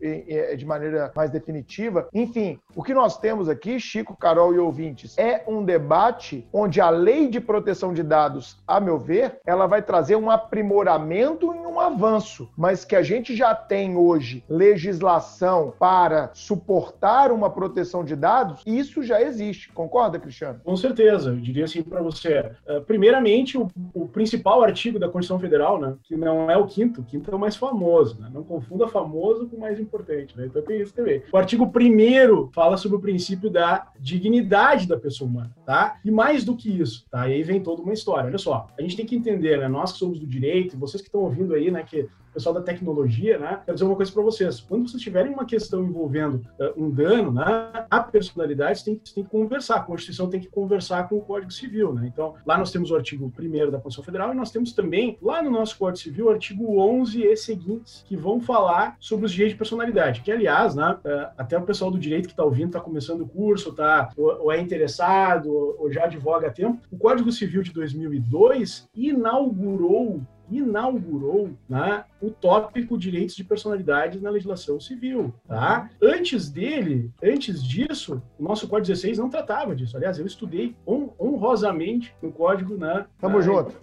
de maneira mais definitiva. Enfim, o que nós temos aqui, Chico, Carol e ouvintes, é um debate onde a lei de proteção proteção de dados, a meu ver, ela vai trazer um aprimoramento e um avanço, mas que a gente já tem hoje legislação para suportar uma proteção de dados, isso já existe. Concorda, Cristiano? Com certeza. Eu diria assim para você. Uh, primeiramente, o, o, principal artigo da Constituição Federal, né, que não é o quinto, o quinto é o mais famoso, né? não confunda famoso com o mais importante. Né? Então tem isso também. O artigo primeiro fala sobre o princípio da dignidade da pessoa humana, tá? E mais do que isso, tá? E aí vem toda uma história. Olha só, a gente tem que entender, né? Nós que somos do direito, vocês que estão ouvindo aí, né? Que pessoal da tecnologia, né? Quero dizer uma coisa para vocês. Quando vocês tiverem uma questão envolvendo uh, um dano, né? A personalidade tem, tem que conversar. A Constituição tem que conversar com o Código Civil, né? Então, lá nós temos o artigo 1 da Constituição Federal e nós temos também, lá no nosso Código Civil, o artigo 11 e seguintes, que vão falar sobre os direitos de personalidade. Que, aliás, né? Uh, até o pessoal do direito que está ouvindo, está começando o curso, tá, ou, ou é interessado, ou, ou já advoga há tempo. O Código Civil de 2002 inaugurou inaugurou né, o tópico direitos de personalidade na legislação civil. Tá? Antes dele, antes disso, o nosso Código 16 não tratava disso. Aliás, eu estudei honrosamente no código, né? Tamo ah, junto.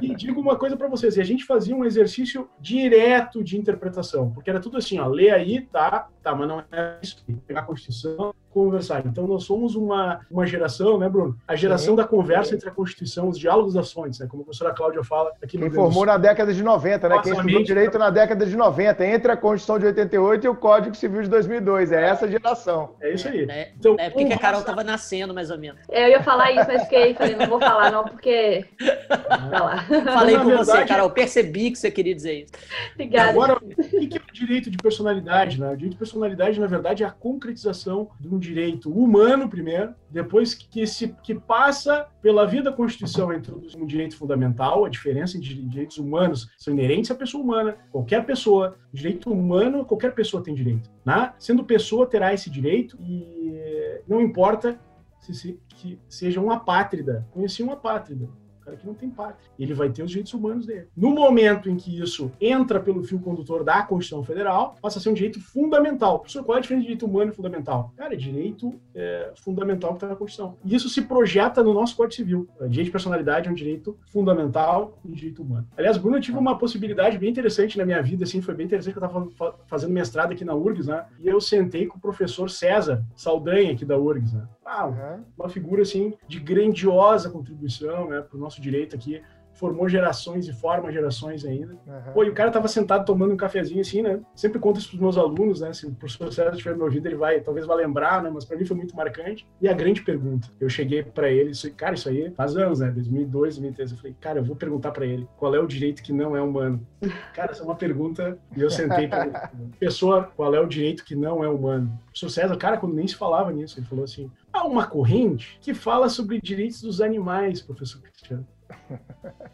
E digo uma coisa para vocês, a gente fazia um exercício direto de interpretação, porque era tudo assim, ó, lê aí, tá, tá, mas não é isso, pegar a Constituição, conversar. Então, nós somos uma, uma geração, né, Bruno? A geração Sim. da conversa entre a Constituição, os diálogos das fontes, né? Como a professora Cláudia fala aqui no Quem formou na década de 90, né? Quem estudou direito na década de 90, entre a Constituição de 88 e o Código Civil de 2002. É essa geração. É isso aí. É, então, é porque a Carol estava nascendo, mais ou menos. Eu ia falar isso, mas fiquei, falei, não vou falar não, porque... Tá lá. Falei com verdade, você, Carol. Percebi que você queria dizer isso. Obrigada. Agora, o que é o direito de personalidade, né? O direito de personalidade, na verdade, é a concretização de um direito humano, primeiro, depois que, se, que passa pela vida da Constituição, introduz um direito fundamental, a diferença entre direitos humanos são inerentes à pessoa humana, qualquer pessoa, direito humano, qualquer pessoa tem direito. Né? Sendo pessoa, terá esse direito e não importa se, se que seja uma apátrida. Conheci uma apátrida cara que não tem pátria. Ele vai ter os direitos humanos dele. No momento em que isso entra pelo fio condutor da Constituição Federal, passa a ser um direito fundamental. Professor, qual é a diferença de direito humano e fundamental? Cara, é direito é, fundamental que está na Constituição. E isso se projeta no nosso Código Civil. O direito de personalidade é um direito fundamental e um direito humano. Aliás, Bruno, eu tive uma possibilidade bem interessante na minha vida, assim, foi bem interessante que eu estava fazendo mestrado aqui na URGS, né? E eu sentei com o professor César Saldanha, aqui da URGS, né? Ah, uma figura, assim, de grandiosa contribuição, né, para o nosso direito aqui, formou gerações e forma gerações ainda. Uhum. Pô, e o cara tava sentado tomando um cafezinho assim, né? Sempre conto isso pros meus alunos, né? Se o professor César estiver me ouvindo, ele vai, talvez vai lembrar, né? Mas para mim foi muito marcante. E a grande pergunta, eu cheguei para ele, isso, cara, isso aí faz anos, né? 2002, 2013. Eu falei, cara, eu vou perguntar para ele qual é o direito que não é humano. Cara, essa é uma pergunta e eu sentei para ele. Pessoa, qual é o direito que não é humano? O professor César, cara, quando nem se falava nisso, ele falou assim, há uma corrente que fala sobre direitos dos animais, professor Cristiano.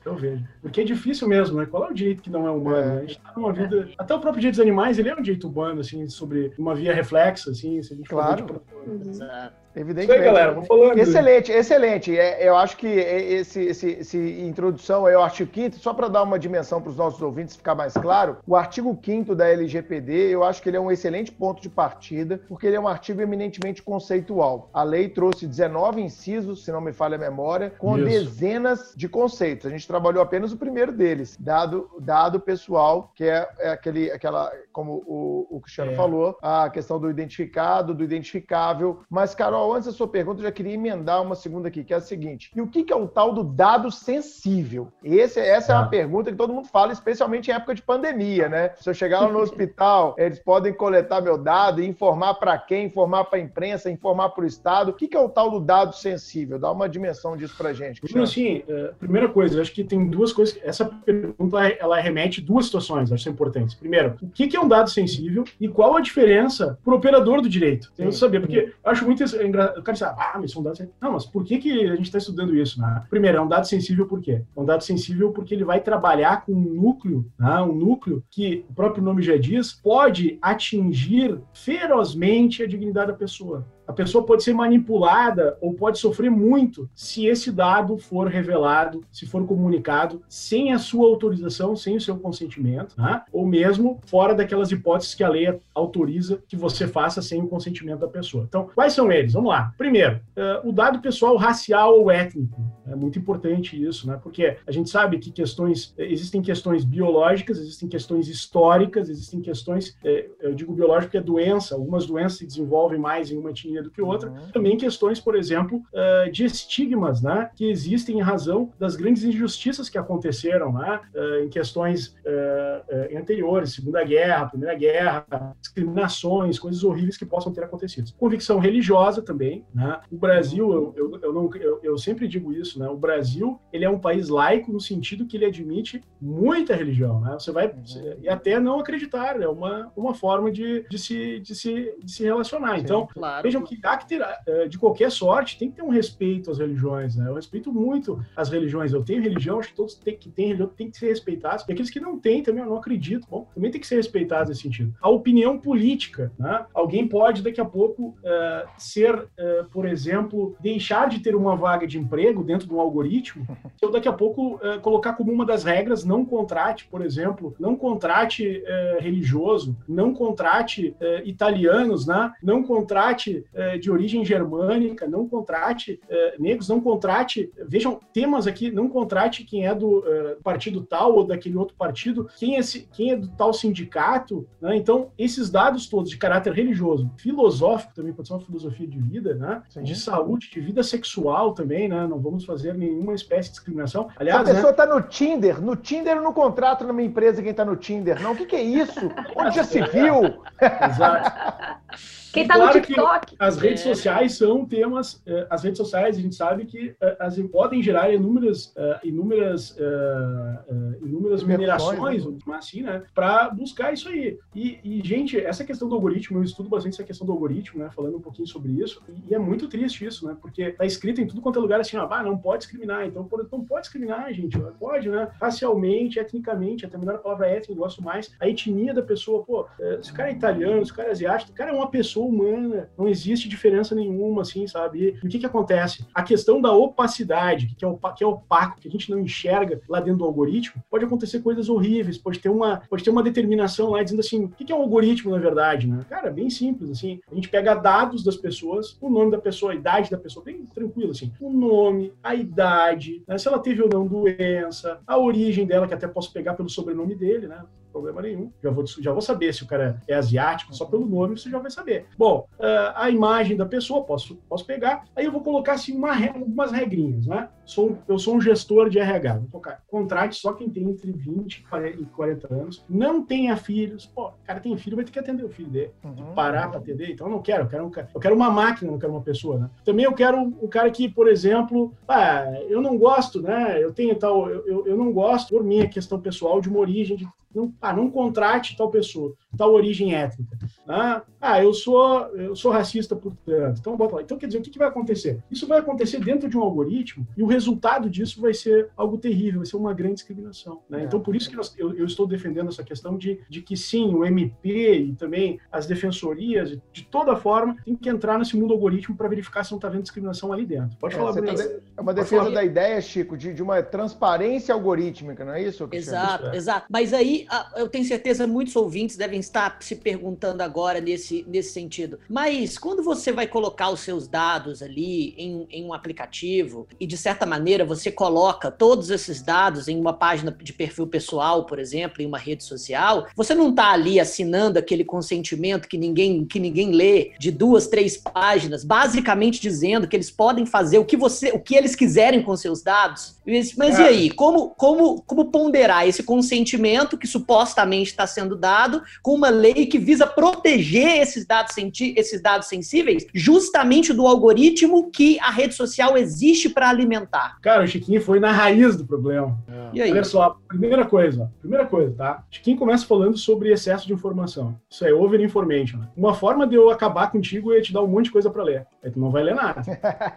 Eu vejo. Porque é difícil mesmo, né? Qual é o direito que não é humano? É. A gente tá numa vida. Até o próprio direito dos animais, ele é um direito humano, assim, sobre uma via reflexa, assim, se a gente claro. for. Exato. Evidentemente. Isso aí, galera, vou falando. Excelente, excelente. É, eu acho que esse, esse, esse introdução aí ao artigo 5 só para dar uma dimensão para os nossos ouvintes ficar mais claro, o artigo 5 da LGPD, eu acho que ele é um excelente ponto de partida, porque ele é um artigo eminentemente conceitual. A lei trouxe 19 incisos, se não me falha a memória, com Isso. dezenas de conceitos. A gente trabalhou apenas o primeiro deles, dado, dado pessoal, que é, é aquele, aquela, como o, o Cristiano é. falou, a questão do identificado, do identificável. Mas, Carol, Carol, antes da sua pergunta, eu já queria emendar uma segunda aqui, que é a seguinte: e o que é o tal do dado sensível? Esse, essa é uma ah. pergunta que todo mundo fala, especialmente em época de pandemia, né? Se eu chegar lá no hospital, eles podem coletar meu dado e informar para quem, informar para a imprensa, informar para o Estado. O que é o tal do dado sensível? Dá uma dimensão disso para gente. Cristiano. Assim, é, primeira coisa, eu acho que tem duas coisas. Essa pergunta ela remete duas situações, acho que são importantes. Primeiro, o que é um dado sensível e qual a diferença para o operador do direito? Tem que saber, porque eu acho muito o cara diz, ah, mas são dados. Não, mas por que, que a gente está estudando isso? Né? Primeiro, é um dado sensível por quê? É um dado sensível porque ele vai trabalhar com um núcleo, né? um núcleo que o próprio nome já diz, pode atingir ferozmente a dignidade da pessoa. A pessoa pode ser manipulada ou pode sofrer muito se esse dado for revelado, se for comunicado sem a sua autorização, sem o seu consentimento, né? ou mesmo fora daquelas hipóteses que a lei autoriza que você faça sem o consentimento da pessoa. Então, quais são eles? Vamos lá. Primeiro, uh, o dado pessoal racial ou étnico. É muito importante isso, né? Porque a gente sabe que questões existem questões biológicas, existem questões históricas, existem questões, eh, eu digo biológico porque é doença. Algumas doenças se desenvolvem mais em uma etnia do que outra. Uhum. Também questões, por exemplo, uh, de estigmas, né, que existem em razão das grandes injustiças que aconteceram, né, uh, em questões uh, anteriores, Segunda Guerra, Primeira Guerra, discriminações, coisas horríveis que possam ter acontecido. Convicção religiosa também, né? O Brasil, eu, eu, eu não, eu, eu, sempre digo isso, né? O Brasil, ele é um país laico no sentido que ele admite muita religião, né? Você vai uhum. e até não acreditar, é uma, uma forma de, de, se, de, se, de se relacionar. Sim, então, claro. vejam que há que ter, eh, de qualquer sorte, tem que ter um respeito às religiões, né? Eu respeito muito as religiões. Eu tenho religião, acho que todos têm, que têm religião têm que ser respeitados. E aqueles que não têm também, eu não acredito, bom, também tem que ser respeitados nesse sentido. A opinião política, né? Alguém pode, daqui a pouco, uh, ser, uh, por exemplo, deixar de ter uma vaga de emprego dentro de um algoritmo, ou daqui a pouco uh, colocar como uma das regras, não contrate, por exemplo, não contrate religioso, não contrate italianos, né? Não contrate de origem germânica, não contrate é, negros, não contrate, vejam, temas aqui, não contrate quem é do é, partido tal ou daquele outro partido, quem é, quem é do tal sindicato, né? Então, esses dados todos de caráter religioso, filosófico também, pode ser uma filosofia de vida, né? De saúde, de vida sexual também, né? Não vamos fazer nenhuma espécie de discriminação. Aliás, a pessoa está né? no Tinder, no Tinder eu não contrato numa empresa quem está no Tinder, não. O que, que é isso? Onde já se viu? Exato. Quem tá claro no TikTok. as redes é. sociais são temas, eh, as redes sociais a gente sabe que eh, as, podem gerar inúmeras, eh, inúmeras, inúmeras minerações, né? assim, né, para buscar isso aí. E, e, gente, essa questão do algoritmo, eu estudo bastante essa questão do algoritmo, né, falando um pouquinho sobre isso, e, e é muito triste isso, né, porque tá escrito em tudo quanto é lugar assim, ah, não pode discriminar, então não pode discriminar, gente, pode, né, racialmente, etnicamente, até melhor a palavra étnica, eu gosto mais, a etnia da pessoa, pô, se o cara é italiano, se o cara é asiático, o cara é uma pessoa humana, não existe diferença nenhuma, assim, sabe? E o que que acontece? A questão da opacidade, que é, opa, que é opaco, que a gente não enxerga lá dentro do algoritmo, pode acontecer coisas horríveis, pode ter uma, pode ter uma determinação lá dizendo assim, o que que é um algoritmo, na verdade, né? Cara, bem simples, assim, a gente pega dados das pessoas, o nome da pessoa, a idade da pessoa, bem tranquilo, assim, o nome, a idade, né? se ela teve ou não doença, a origem dela, que até posso pegar pelo sobrenome dele, né? Problema nenhum. Já vou, já vou saber se o cara é asiático, só pelo nome você já vai saber. Bom, uh, a imagem da pessoa, posso, posso pegar, aí eu vou colocar assim uma, algumas regrinhas, né? Sou, eu sou um gestor de RH, vou colocar, contrate só quem tem entre 20 e 40 anos, não tenha filhos, pô, o cara tem filho, vai ter que atender o filho dele, uhum. parar para atender, então eu não quero, eu quero, um, eu quero uma máquina, não quero uma pessoa, né? Também eu quero um cara que, por exemplo, ah, eu não gosto, né? Eu tenho tal, eu, eu, eu não gosto, por minha questão pessoal, de uma origem de não, ah, não contrate tal pessoa, tal origem étnica. Né? Ah, eu sou, eu sou racista, portanto. Então, bota lá. Então, quer dizer, o que, que vai acontecer? Isso vai acontecer dentro de um algoritmo e o resultado disso vai ser algo terrível, vai ser uma grande discriminação. Né? É, então, por isso que nós, eu, eu, estou defendendo essa questão de, de que sim, o MP e também as defensorias, de toda forma, tem que entrar nesse mundo algoritmo para verificar se não está havendo discriminação ali dentro. Pode é, falar, Bruno. Tá é uma defesa da ideia, Chico, de, de uma transparência algorítmica, não é isso? Exato, é. exato. Mas aí eu tenho certeza muitos ouvintes devem estar se perguntando agora nesse, nesse sentido. Mas quando você vai colocar os seus dados ali em, em um aplicativo e de certa maneira você coloca todos esses dados em uma página de perfil pessoal, por exemplo, em uma rede social, você não está ali assinando aquele consentimento que ninguém que ninguém lê de duas, três páginas, basicamente dizendo que eles podem fazer o que você, o que eles quiserem com seus dados. Mas é. e aí, como, como, como ponderar esse consentimento que supostamente está sendo dado com uma lei que visa proteger esses dados, esses dados sensíveis justamente do algoritmo que a rede social existe para alimentar? Cara, o Chiquinho foi na raiz do problema. É. E aí? Olha só, primeira coisa, primeira coisa, tá? Chiquinho começa falando sobre excesso de informação. Isso é over information. Uma forma de eu acabar contigo é te dar um monte de coisa para ler. Aí tu não vai ler nada.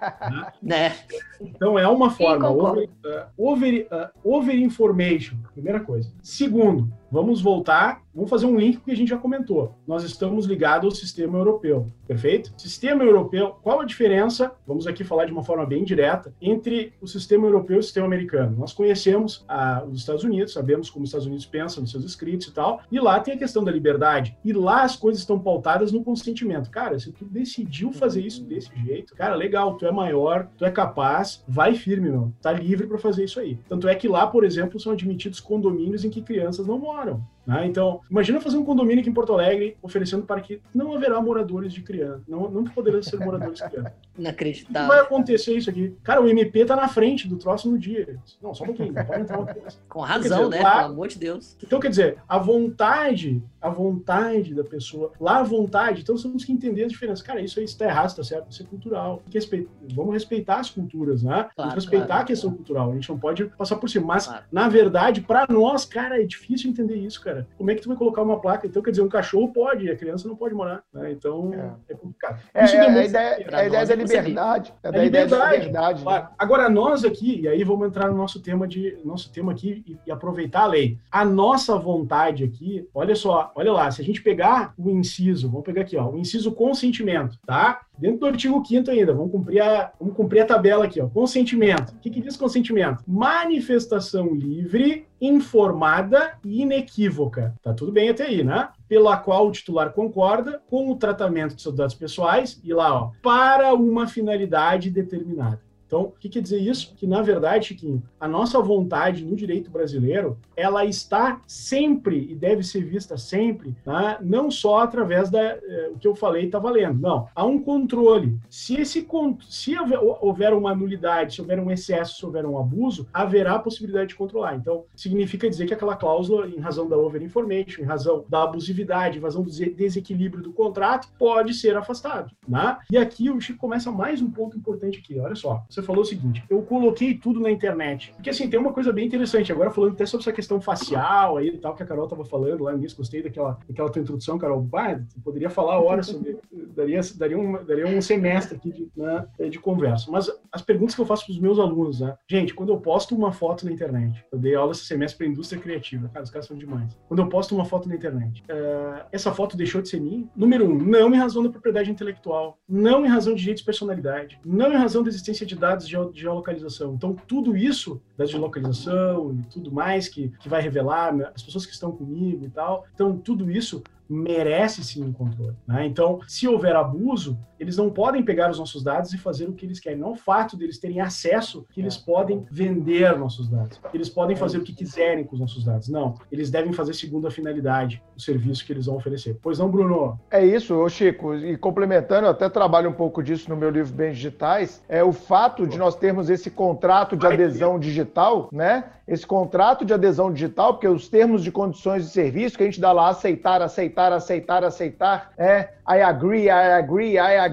né? Então é uma forma. Over, uh, over, uh, over information, primeira coisa. Segundo, vamos voltar Vamos fazer um link que a gente já comentou. Nós estamos ligados ao sistema europeu, perfeito? Sistema europeu, qual a diferença, vamos aqui falar de uma forma bem direta, entre o sistema europeu e o sistema americano? Nós conhecemos ah, os Estados Unidos, sabemos como os Estados Unidos pensam nos seus escritos e tal, e lá tem a questão da liberdade. E lá as coisas estão pautadas no consentimento. Cara, se tu decidiu fazer isso desse jeito, cara, legal, tu é maior, tu é capaz, vai firme, meu. Tá livre para fazer isso aí. Tanto é que lá, por exemplo, são admitidos condomínios em que crianças não moram foram. Né? Então, imagina fazer um condomínio aqui em Porto Alegre oferecendo para que não haverá moradores de criança, não, não poderão ser moradores de criança. Inacreditável. Não vai acontecer isso aqui. Cara, o MP tá na frente do troço no dia. Não, só um pouquinho, não pode entrar uma criança. Com razão, dizer, né? Lá, Pelo amor de Deus. Então, quer dizer, a vontade, a vontade da pessoa, lá a vontade, então temos que entender as diferenças. Cara, isso aí está errado, está certo, isso é cultural. Respeita, vamos respeitar as culturas, né? Claro, vamos respeitar claro, a questão claro. cultural. A gente não pode passar por cima. Mas, na verdade, para nós, cara, é difícil entender isso, cara. Como é que tu vai colocar uma placa? Então, quer dizer, um cachorro pode, a criança não pode morar. Né? Então, é, é complicado. É, isso é, a ideia, a ideia da liberdade. É da ideia da liberdade. Né? Agora, nós aqui, e aí vamos entrar no nosso tema de nosso tema aqui e, e aproveitar a lei. A nossa vontade aqui, olha só, olha lá, se a gente pegar o inciso, vamos pegar aqui, ó, o inciso consentimento, tá? Dentro do artigo 5 ainda, vamos cumprir, a, vamos cumprir a tabela aqui, ó. Consentimento. O que, que diz consentimento? Manifestação livre, informada e inequívoca. Tá tudo bem até aí, né? Pela qual o titular concorda com o tratamento de seus dados pessoais e lá, ó, para uma finalidade determinada. Então, o que quer dizer isso? Que, na verdade, Chiquinho, a nossa vontade no direito brasileiro, ela está sempre e deve ser vista sempre, tá? não só através da eh, o que eu falei está valendo. Não, há um controle. Se esse se houver uma nulidade, se houver um excesso, se houver um abuso, haverá a possibilidade de controlar. Então, significa dizer que aquela cláusula, em razão da over information, em razão da abusividade, em razão do desequilíbrio do contrato, pode ser afastado. Né? E aqui o Chico começa mais um ponto importante aqui. Olha só você falou o seguinte: eu coloquei tudo na internet. Porque assim, tem uma coisa bem interessante, agora falando até sobre essa questão facial aí e tal, que a Carol tava falando lá início, gostei daquela, daquela tua introdução, Carol. Bah, poderia falar horas sobre. daria, daria, um, daria um semestre aqui de, né, de conversa. Mas as perguntas que eu faço para os meus alunos, né? Gente, quando eu posto uma foto na internet, eu dei aula esse semestre para indústria criativa, cara, os caras são demais. Quando eu posto uma foto na internet, uh, essa foto deixou de ser minha? Número um, não em razão da propriedade intelectual, não em razão de direitos de personalidade, não em razão da existência de dados de geolocalização. Então, tudo isso da geolocalização e tudo mais que, que vai revelar, né, as pessoas que estão comigo e tal, então, tudo isso merece sim um controle. Né? Então, se houver abuso, eles não podem pegar os nossos dados e fazer o que eles querem. Não é o fato deles terem acesso que eles é. podem vender nossos dados. Eles podem é fazer o que quiserem com os nossos dados. Não, eles devem fazer segundo a finalidade o serviço que eles vão oferecer. Pois não, Bruno? É isso, Chico. E complementando, eu até trabalho um pouco disso no meu livro Bens Digitais, é o fato de nós termos esse contrato de adesão digital, né? Esse contrato de adesão digital, porque os termos de condições de serviço que a gente dá lá, aceitar, aceitar, aceitar, aceitar, é I agree, I agree, I agree,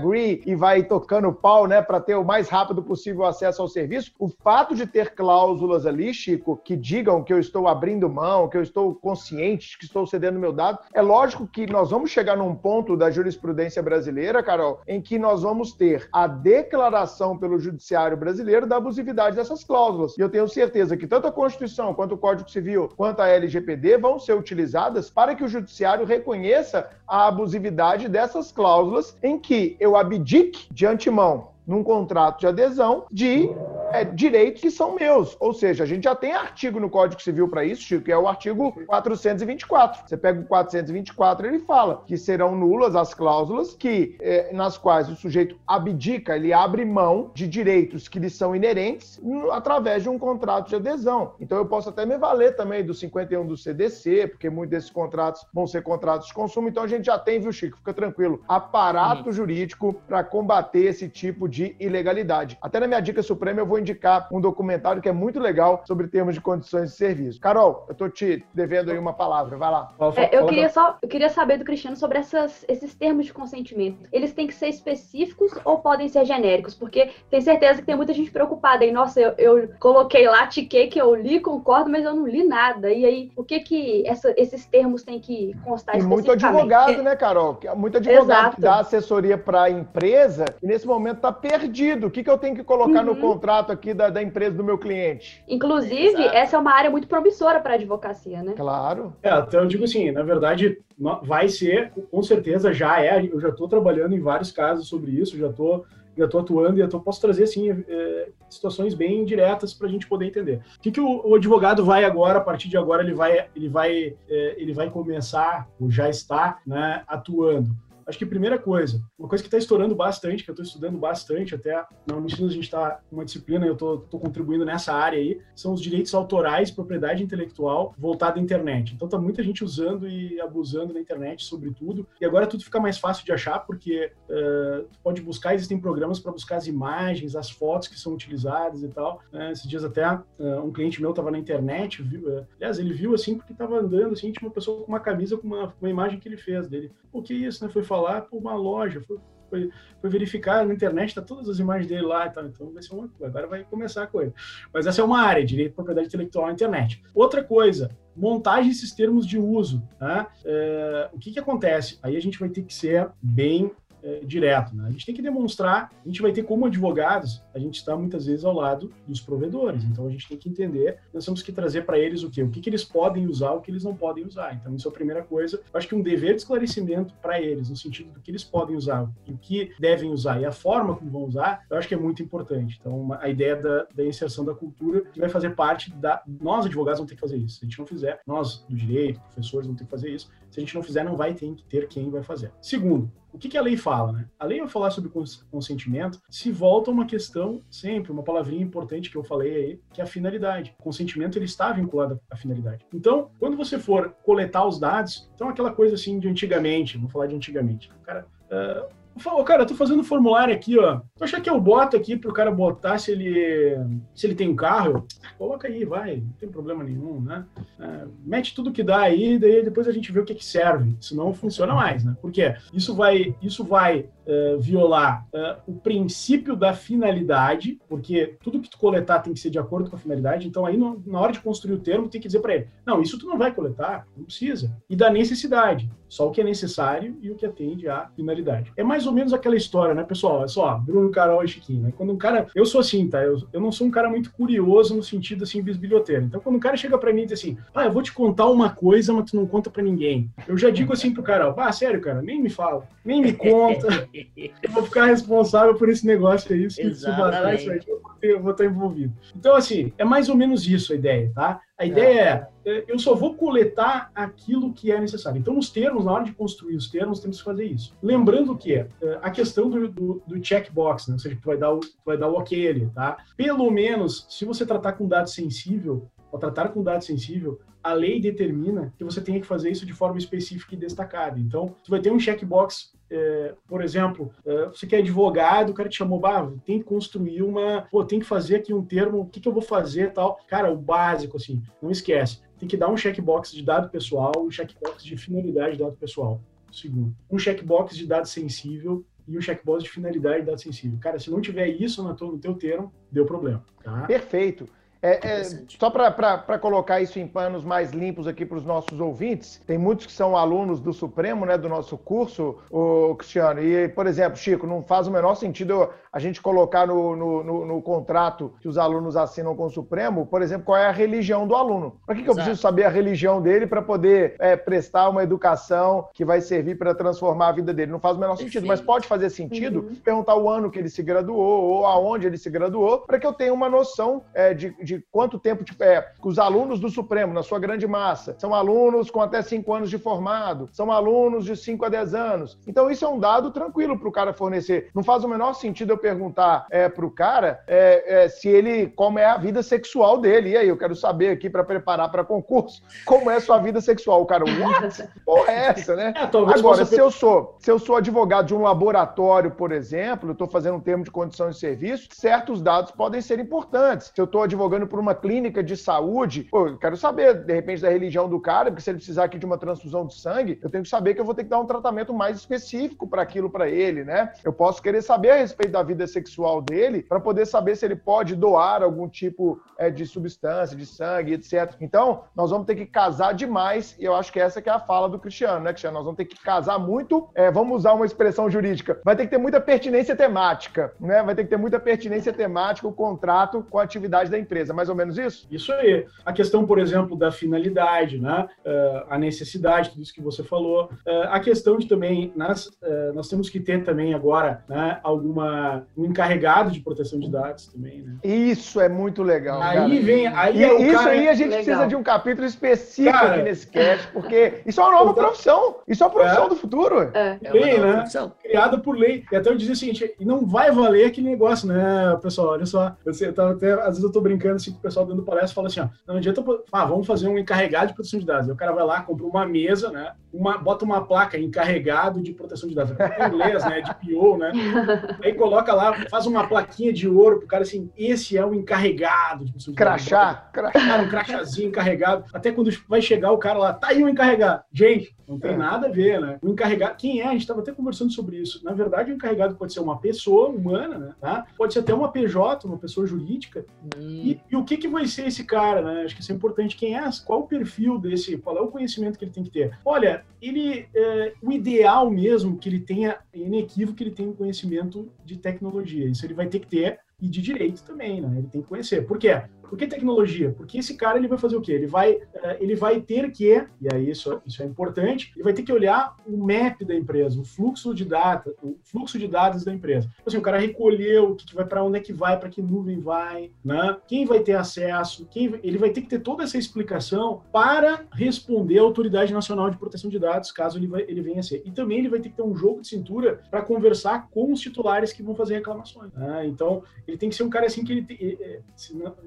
e vai tocando pau, né, para ter o mais rápido possível acesso ao serviço. O fato de ter cláusulas ali, Chico, que digam que eu estou abrindo mão, que eu estou consciente, que estou cedendo meu dado, é lógico que nós vamos chegar num ponto da jurisprudência brasileira, Carol, em que nós vamos ter a declaração pelo judiciário brasileiro da abusividade dessas cláusulas. E eu tenho certeza que tanto a Constituição, quanto o Código Civil, quanto a LGPD vão ser utilizadas para que o judiciário reconheça a abusividade dessas essas cláusulas em que eu abdique de antemão num contrato de adesão de é, direitos que são meus. Ou seja, a gente já tem artigo no Código Civil para isso, Chico, que é o artigo 424. Você pega o 424, ele fala que serão nulas as cláusulas que, é, nas quais o sujeito abdica, ele abre mão de direitos que lhe são inerentes através de um contrato de adesão. Então eu posso até me valer também do 51 do CDC, porque muitos desses contratos vão ser contratos de consumo. Então a gente já tem, viu, Chico? Fica tranquilo. Aparato uhum. jurídico para combater esse tipo de ilegalidade. Até na minha dica suprema eu vou indicar um documentário que é muito legal sobre termos de condições de serviço. Carol, eu tô te devendo aí uma palavra, vai lá. É, eu, queria só, eu queria saber do Cristiano sobre essas, esses termos de consentimento. Eles têm que ser específicos ou podem ser genéricos? Porque tem certeza que tem muita gente preocupada. E, nossa, eu, eu coloquei lá, tiquei que eu li, concordo, mas eu não li nada. E aí, o que que essa, esses termos têm que constar e muito advogado, né, Carol? Muito advogado Exato. que dá assessoria para a empresa e nesse momento tá perdido. O que, que eu tenho que colocar uhum. no contrato aqui da, da empresa do meu cliente. Inclusive, Exato. essa é uma área muito promissora para a advocacia, né? Claro. É, então eu digo assim, na verdade, vai ser, com certeza já é, eu já estou trabalhando em vários casos sobre isso, já estou já estou atuando e eu tô, posso trazer assim, é, situações bem diretas para a gente poder entender. O que, que o, o, advogado vai agora, a partir de agora, ele vai, ele vai, é, ele vai começar, ou já está, né, atuando? Acho que primeira coisa, uma coisa que está estourando bastante, que eu estou estudando bastante, até na Unicinos a gente está uma disciplina, eu estou contribuindo nessa área aí, são os direitos autorais, propriedade intelectual voltada à internet. Então tá muita gente usando e abusando na internet sobre tudo, e agora tudo fica mais fácil de achar, porque uh, tu pode buscar, existem programas para buscar as imagens, as fotos que são utilizadas e tal. Uh, esses dias até uh, um cliente meu estava na internet, viu, uh, aliás, ele viu assim, porque estava andando assim, tinha uma pessoa com uma camisa com uma, uma imagem que ele fez dele. O que é isso, né? Foi falar por uma loja, foi, foi, foi verificar na internet, tá todas as imagens dele lá, tá, então vai ser uma agora vai começar a coisa. Mas essa é uma área, direito de propriedade intelectual na internet. Outra coisa, montagem desses termos de uso, tá? É, o que que acontece? Aí a gente vai ter que ser bem é, direto. Né? A gente tem que demonstrar, a gente vai ter como advogados, a gente está muitas vezes ao lado dos provedores. Então a gente tem que entender, nós temos que trazer para eles o quê? O que, que eles podem usar, o que eles não podem usar. Então isso é a primeira coisa. Eu acho que um dever de esclarecimento para eles, no sentido do que eles podem usar, o que devem usar e a forma como vão usar, eu acho que é muito importante. Então a ideia da, da inserção da cultura que vai fazer parte da. Nós, advogados, vamos ter que fazer isso. Se a gente não fizer, nós do direito, professores, vamos ter que fazer isso. Se a gente não fizer, não vai ter que ter quem vai fazer. Segundo, o que, que, a lei fala? Né? A lei vai falar sobre consentimento se volta a uma questão, sempre, uma palavrinha importante que eu falei aí, que é a finalidade. O consentimento ele está vinculado à finalidade. Então, quando você for coletar os dados, então aquela coisa assim de antigamente, vamos falar de antigamente. Cara, uh, Falou, cara, eu tô fazendo formulário aqui, ó. Tu acha que eu boto aqui pro cara botar se ele se ele tem um carro? Coloca aí, vai, não tem problema nenhum, né? É, mete tudo que dá aí, daí depois a gente vê o que, que serve. Senão não funciona mais, né? Porque isso vai, isso vai uh, violar uh, o princípio da finalidade, porque tudo que tu coletar tem que ser de acordo com a finalidade. Então, aí, no, na hora de construir o termo, tem que dizer para ele: não, isso tu não vai coletar, não precisa. E da necessidade, só o que é necessário e o que atende à finalidade. É mais ou menos aquela história, né, pessoal? É só, Bruno, Carol e Chiquinho, né? Quando um cara. Eu sou assim, tá? Eu, eu não sou um cara muito curioso no sentido assim, bisbilhoteiro. Então, quando um cara chega para mim e diz assim: ah, eu vou te contar uma coisa, mas tu não conta para ninguém. Eu já digo assim pro cara: ah, sério, cara, nem me fala, nem me conta. eu vou ficar responsável por esse negócio aí. Se, se vazar isso aí, eu vou, estar envolvido. Então, assim, é mais ou menos isso a ideia, tá? A ideia é. é, eu só vou coletar aquilo que é necessário. Então, os termos, na hora de construir os termos, temos que fazer isso. Lembrando que é, a questão do, do, do checkbox, né? ou seja, tu vai dar o, vai dar o ok ali, tá? Pelo menos, se você tratar com dado sensível, ou tratar com dado sensível, a lei determina que você tenha que fazer isso de forma específica e destacada. Então, você vai ter um checkbox, é, por exemplo, é, você que é advogado, o cara te chamou, bah, tem que construir uma, pô, tem que fazer aqui um termo, o que, que eu vou fazer tal. Cara, o básico, assim, não esquece. Tem que dar um checkbox de dado pessoal, um checkbox de finalidade de dado pessoal. Segundo, um checkbox de dado sensível e um checkbox de finalidade de dado sensível. Cara, se não tiver isso no teu, no teu termo, deu problema. Tá? Perfeito. É, é, só para colocar isso em panos mais limpos aqui para os nossos ouvintes, tem muitos que são alunos do Supremo, né, do nosso curso, o Cristiano. E, por exemplo, Chico, não faz o menor sentido a gente colocar no, no, no, no contrato que os alunos assinam com o Supremo, por exemplo, qual é a religião do aluno. Para que, que eu preciso saber a religião dele para poder é, prestar uma educação que vai servir para transformar a vida dele? Não faz o menor sentido, mas pode fazer sentido uhum. perguntar o ano que ele se graduou ou aonde ele se graduou, para que eu tenha uma noção é, de, de de quanto tempo tipo, é, os alunos do Supremo, na sua grande massa, são alunos com até 5 anos de formado, são alunos de 5 a 10 anos. Então, isso é um dado tranquilo para o cara fornecer. Não faz o menor sentido eu perguntar é, para o cara é, é, se ele, como é a vida sexual dele. E aí, eu quero saber aqui para preparar para concurso, como é a sua vida sexual. O cara, what? Porra é essa, né? É, Agora, se eu sou, se eu sou advogado de um laboratório, por exemplo, eu estou fazendo um termo de condição de serviço, certos dados podem ser importantes. Se eu estou advogando por uma clínica de saúde, pô, eu quero saber, de repente, da religião do cara, porque se ele precisar aqui de uma transfusão de sangue, eu tenho que saber que eu vou ter que dar um tratamento mais específico para aquilo para ele, né? Eu posso querer saber a respeito da vida sexual dele para poder saber se ele pode doar algum tipo é, de substância, de sangue, etc. Então, nós vamos ter que casar demais, e eu acho que essa que é a fala do Cristiano, né, Cristiano? Nós vamos ter que casar muito, é, vamos usar uma expressão jurídica, vai ter que ter muita pertinência temática, né? Vai ter que ter muita pertinência temática o contrato com a atividade da empresa mais ou menos isso? Isso aí. A questão, por exemplo, da finalidade, né? Uh, a necessidade, tudo isso que você falou. Uh, a questão de também, nas, uh, nós temos que ter também agora, né, alguma, um encarregado de proteção de dados também, né? Isso é muito legal. Aí cara. vem, aí e, é isso cara... aí a gente legal. precisa de um capítulo específico cara, aqui nesse cast, porque isso é uma nova profissão. Isso é uma profissão é. do futuro. É, é lei, né? Profissão. Criada por lei. E até eu dizia o seguinte, não vai valer aquele negócio, né, pessoal? Olha só, eu, sei, eu tava até, às vezes eu tô brincando assim, o pessoal dando palestra fala assim, ó, não adianta, ah, vamos fazer um encarregado de proteção de dados. Aí o cara vai lá, compra uma mesa, né, uma, bota uma placa encarregado de proteção de dados, em inglês, né, de PO, né, aí coloca lá, faz uma plaquinha de ouro pro cara assim, esse é o encarregado de proteção de dados. Crachá, crachá. um crachazinho encarregado, até quando vai chegar o cara lá, tá aí o encarregado. Gente, não tem é. nada a ver, né? O encarregado, quem é? A gente estava até conversando sobre isso. Na verdade, o encarregado pode ser uma pessoa humana, né? Tá? Pode ser até uma PJ, uma pessoa jurídica. Hum. E, E o que, que vai ser esse cara, né? Acho que isso é importante. Quem é? Qual o perfil desse? Qual é o conhecimento que ele tem que ter? Olha, ele, é, o ideal mesmo que ele tenha, é inequívoco, que ele tenha um conhecimento de tecnologia. Isso ele vai ter que ter e de direito também, né? Ele tem que conhecer. Por quê? Por que tecnologia? Porque esse cara ele vai fazer o quê? Ele vai, eh, ele vai ter que, e aí isso, isso é importante, ele vai ter que olhar o map da empresa, o fluxo de dados, o fluxo de dados da empresa. Então, assim, o cara recolheu o que, que vai para onde é que vai, para que nuvem vai, né? Quem vai ter acesso? Quem, ele vai ter que ter toda essa explicação para responder à Autoridade Nacional de Proteção de Dados, caso ele, vai, ele venha a ser. E também ele vai ter que ter um jogo de cintura para conversar com os titulares que vão fazer reclamações. Né? Então, ele tem que ser um cara assim que ele é, é,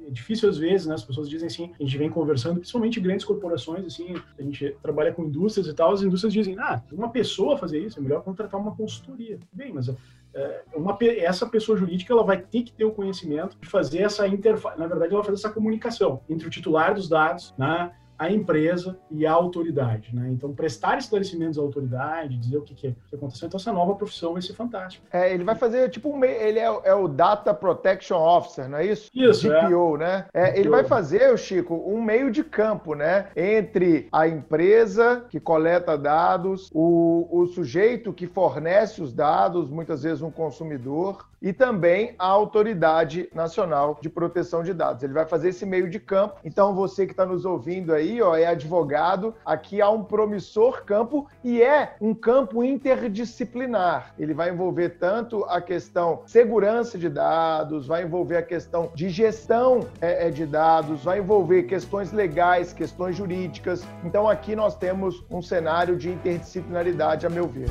é difícil às vezes, né? As pessoas dizem assim, a gente vem conversando, principalmente grandes corporações, assim, a gente trabalha com indústrias e tal, as indústrias dizem, ah, uma pessoa fazer isso, é melhor contratar uma consultoria. Bem, mas é, uma, essa pessoa jurídica ela vai ter que ter o conhecimento de fazer essa interface, na verdade, ela fazer essa comunicação entre o titular dos dados, né? A empresa e a autoridade, né? Então, prestar esclarecimentos à autoridade, dizer o que, que, que aconteceu. Então, essa nova profissão vai ser fantástica. É, ele vai fazer, tipo, um, ele é, é, o Data Protection Officer, não é isso? Isso, DPO, é. né? É, ele vai fazer, o Chico, um meio de campo, né? Entre a empresa que coleta dados, o, o sujeito que fornece os dados, muitas vezes um consumidor, e também a Autoridade Nacional de Proteção de Dados. Ele vai fazer esse meio de campo. Então, você que está nos ouvindo aí, ó, é advogado, aqui há um promissor campo e é um campo interdisciplinar. Ele vai envolver tanto a questão segurança de dados, vai envolver a questão de gestão é, é de dados, vai envolver questões legais, questões jurídicas. Então, aqui nós temos um cenário de interdisciplinaridade, a meu ver.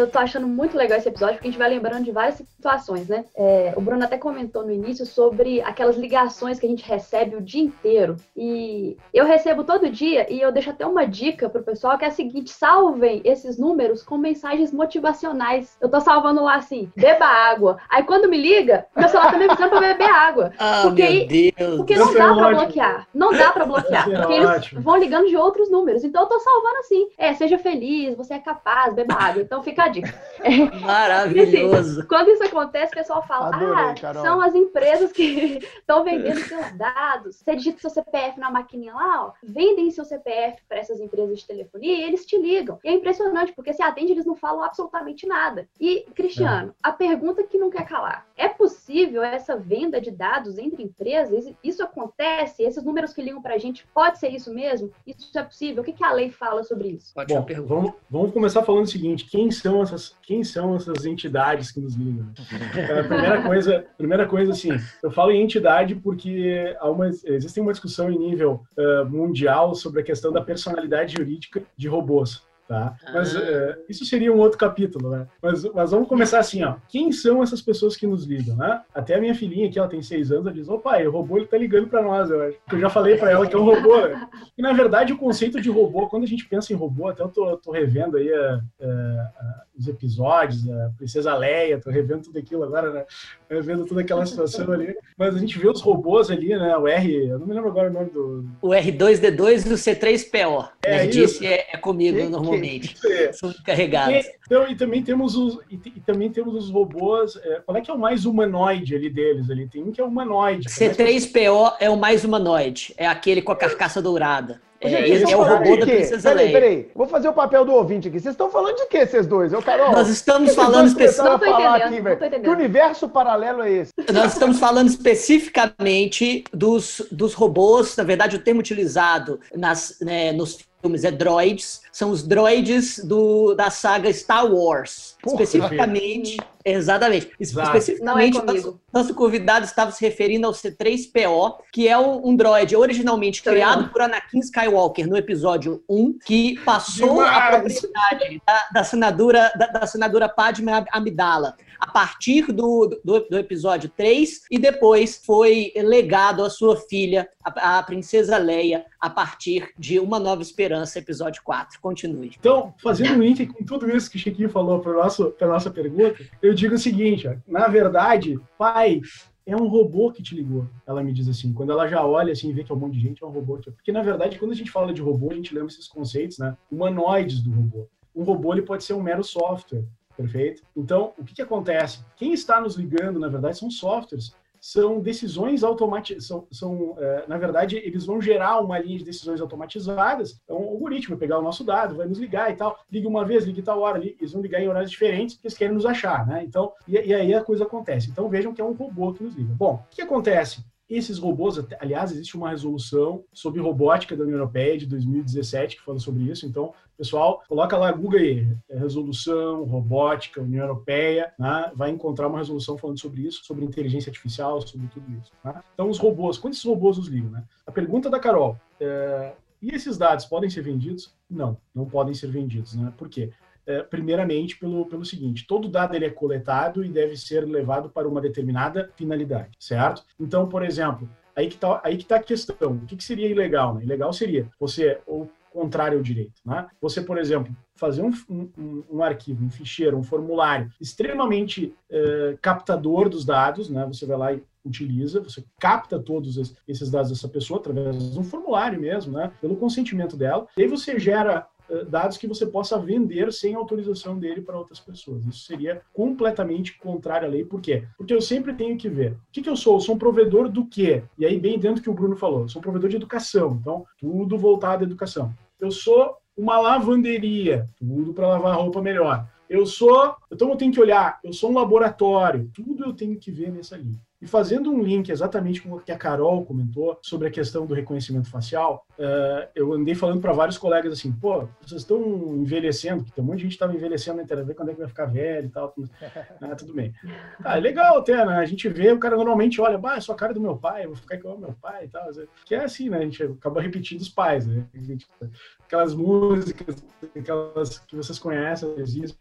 Eu tô achando muito legal esse episódio, porque a gente vai lembrando de várias situações, né? É, o Bruno até comentou no início sobre aquelas ligações que a gente recebe o dia inteiro. E eu recebo todo dia, e eu deixo até uma dica pro pessoal, que é a seguinte: salvem esses números com mensagens motivacionais. Eu tô salvando lá assim, beba água. Aí quando me liga, meu celular tá me avisando pra beber água. Ah, porque meu Deus. Porque não dá é pra bloquear. Não dá pra bloquear. É porque eles vão ligando de outros números. Então eu tô salvando assim. É, seja feliz, você é capaz, beba água. Então fica a É, Maravilhoso. Assim, quando isso acontece, o pessoal fala: Adorei, ah, são as empresas que estão vendendo seus dados. Você digita seu CPF na maquininha lá, ó, vendem seu CPF para essas empresas de telefonia e eles te ligam. E é impressionante, porque se atende, eles não falam absolutamente nada. E, Cristiano, é. a pergunta que não quer calar: é possível essa venda de dados entre empresas? Isso acontece? Esses números que ligam para a gente, pode ser isso mesmo? Isso é possível? O que, que a lei fala sobre isso? Bom, vamos, vamos começar falando o seguinte: quem são essas, quem são essas entidades que nos ligam? É, primeira coisa, primeira coisa, assim, eu falo em entidade porque há uma, existe uma discussão em nível uh, mundial sobre a questão da personalidade jurídica de robôs. Tá? Mas ah. uh, isso seria um outro capítulo, né? Mas, mas vamos começar assim, ó. Quem são essas pessoas que nos ligam, né? Até a minha filhinha aqui, ela tem seis anos, ela diz, ô pai, o robô ele tá ligando para nós, eu acho. Eu já falei para ela que é um robô, né? E na verdade o conceito de robô, quando a gente pensa em robô, até eu tô, tô revendo aí a, a, a, os episódios, a Princesa Leia, tô revendo tudo aquilo agora, né? Revendo toda aquela situação ali. Mas a gente vê os robôs ali, né? O R, eu não me lembro agora o nome do... O R2D2 e o C3PO. É, disse é, é comigo que, normalmente. É. São carregados. E, então, e também temos os, e, e, também temos os robôs. É, qual é que é o mais humanoide ali deles? Ali tem um que é humanoide. C3PO é o mais humanoide. É aquele com a carcaça dourada. É, esse é o robô da Princesa Leia. Peraí, peraí. Vou fazer o papel do ouvinte aqui. Vocês estão falando de quê, vocês dois? Eu, Carol, Nós estamos falando especificamente. Que universo paralelo é esse? Nós estamos falando especificamente dos, dos robôs. Na verdade, o termo utilizado nas, né, nos filmes é droids, são os droids do, da saga Star Wars. Porra, especificamente, exatamente. Exato. Especificamente, é nosso, nosso, convidado estava se referindo ao C3PO, que é um, um droid originalmente criado por Anakin Skywalker no episódio 1, que passou Demais. a propriedade da, da senadora da, da senadora Padme Amidala a partir do, do, do, episódio 3 e depois foi legado à sua filha, a, a, princesa Leia, a partir de Uma Nova Esperança, episódio 4. Continue. Então, fazendo um link com tudo isso que o Chiquinho falou para a nossa pergunta, eu digo o seguinte, ó, na verdade, pai, é um robô que te ligou. Ela me diz assim, quando ela já olha assim, vê que é um monte de gente, é um robô. Porque na verdade, quando a gente fala de robô, a gente lembra esses conceitos, né? Humanoides do robô. Um robô ele pode ser um mero software. Perfeito? Então, o que, que acontece? Quem está nos ligando, na verdade, são softwares são decisões automatizadas, são, são é, na verdade, eles vão gerar uma linha de decisões automatizadas, é um algoritmo, vai pegar o nosso dado, vai nos ligar e tal, liga uma vez, liga tal hora, eles vão ligar em horários diferentes, porque eles querem nos achar, né? Então, e, e aí a coisa acontece. Então vejam que é um robô que nos liga. Bom, o que acontece? Esses robôs, aliás, existe uma resolução sobre robótica da União Europeia de 2017 que fala sobre isso. Então, pessoal, coloca lá Google aí, é, resolução, robótica, União Europeia, né? vai encontrar uma resolução falando sobre isso, sobre inteligência artificial, sobre tudo isso. Né? Então, os robôs, quando esses robôs nos ligam? Né? A pergunta da Carol, é, e esses dados podem ser vendidos? Não, não podem ser vendidos. Né? Por quê? É, primeiramente pelo, pelo seguinte, todo dado ele é coletado e deve ser levado para uma determinada finalidade, certo? Então, por exemplo, aí que está aí que tá a questão, o que, que seria ilegal? Né? Ilegal seria você, ou contrário ao direito, né? Você, por exemplo, fazer um, um, um arquivo, um ficheiro, um formulário extremamente é, captador dos dados, né? Você vai lá e utiliza, você capta todos esses dados dessa pessoa através de um formulário mesmo, né? Pelo consentimento dela. E aí você gera dados que você possa vender sem autorização dele para outras pessoas. Isso seria completamente contrário à lei. Por quê? Porque eu sempre tenho que ver. O que, que eu sou? Eu sou um provedor do quê? E aí, bem dentro do que o Bruno falou, eu sou um provedor de educação. Então, tudo voltado à educação. Eu sou uma lavanderia, tudo para lavar roupa melhor. Eu sou, então eu tenho que olhar, eu sou um laboratório, tudo eu tenho que ver nessa linha. E fazendo um link exatamente com o que a Carol comentou sobre a questão do reconhecimento facial, uh, eu andei falando para vários colegas assim, pô, vocês estão envelhecendo, porque tem um monte de gente que estava envelhecendo na internet, quando é que vai ficar velho e tal. Tudo, ah, tudo bem. Ah, é legal até, né? A gente vê, o cara normalmente olha, bah, é só a cara do meu pai, vou ficar igual ao meu pai e tal. Que é assim, né? A gente acaba repetindo os pais, né? Gente, aquelas músicas, aquelas que vocês conhecem,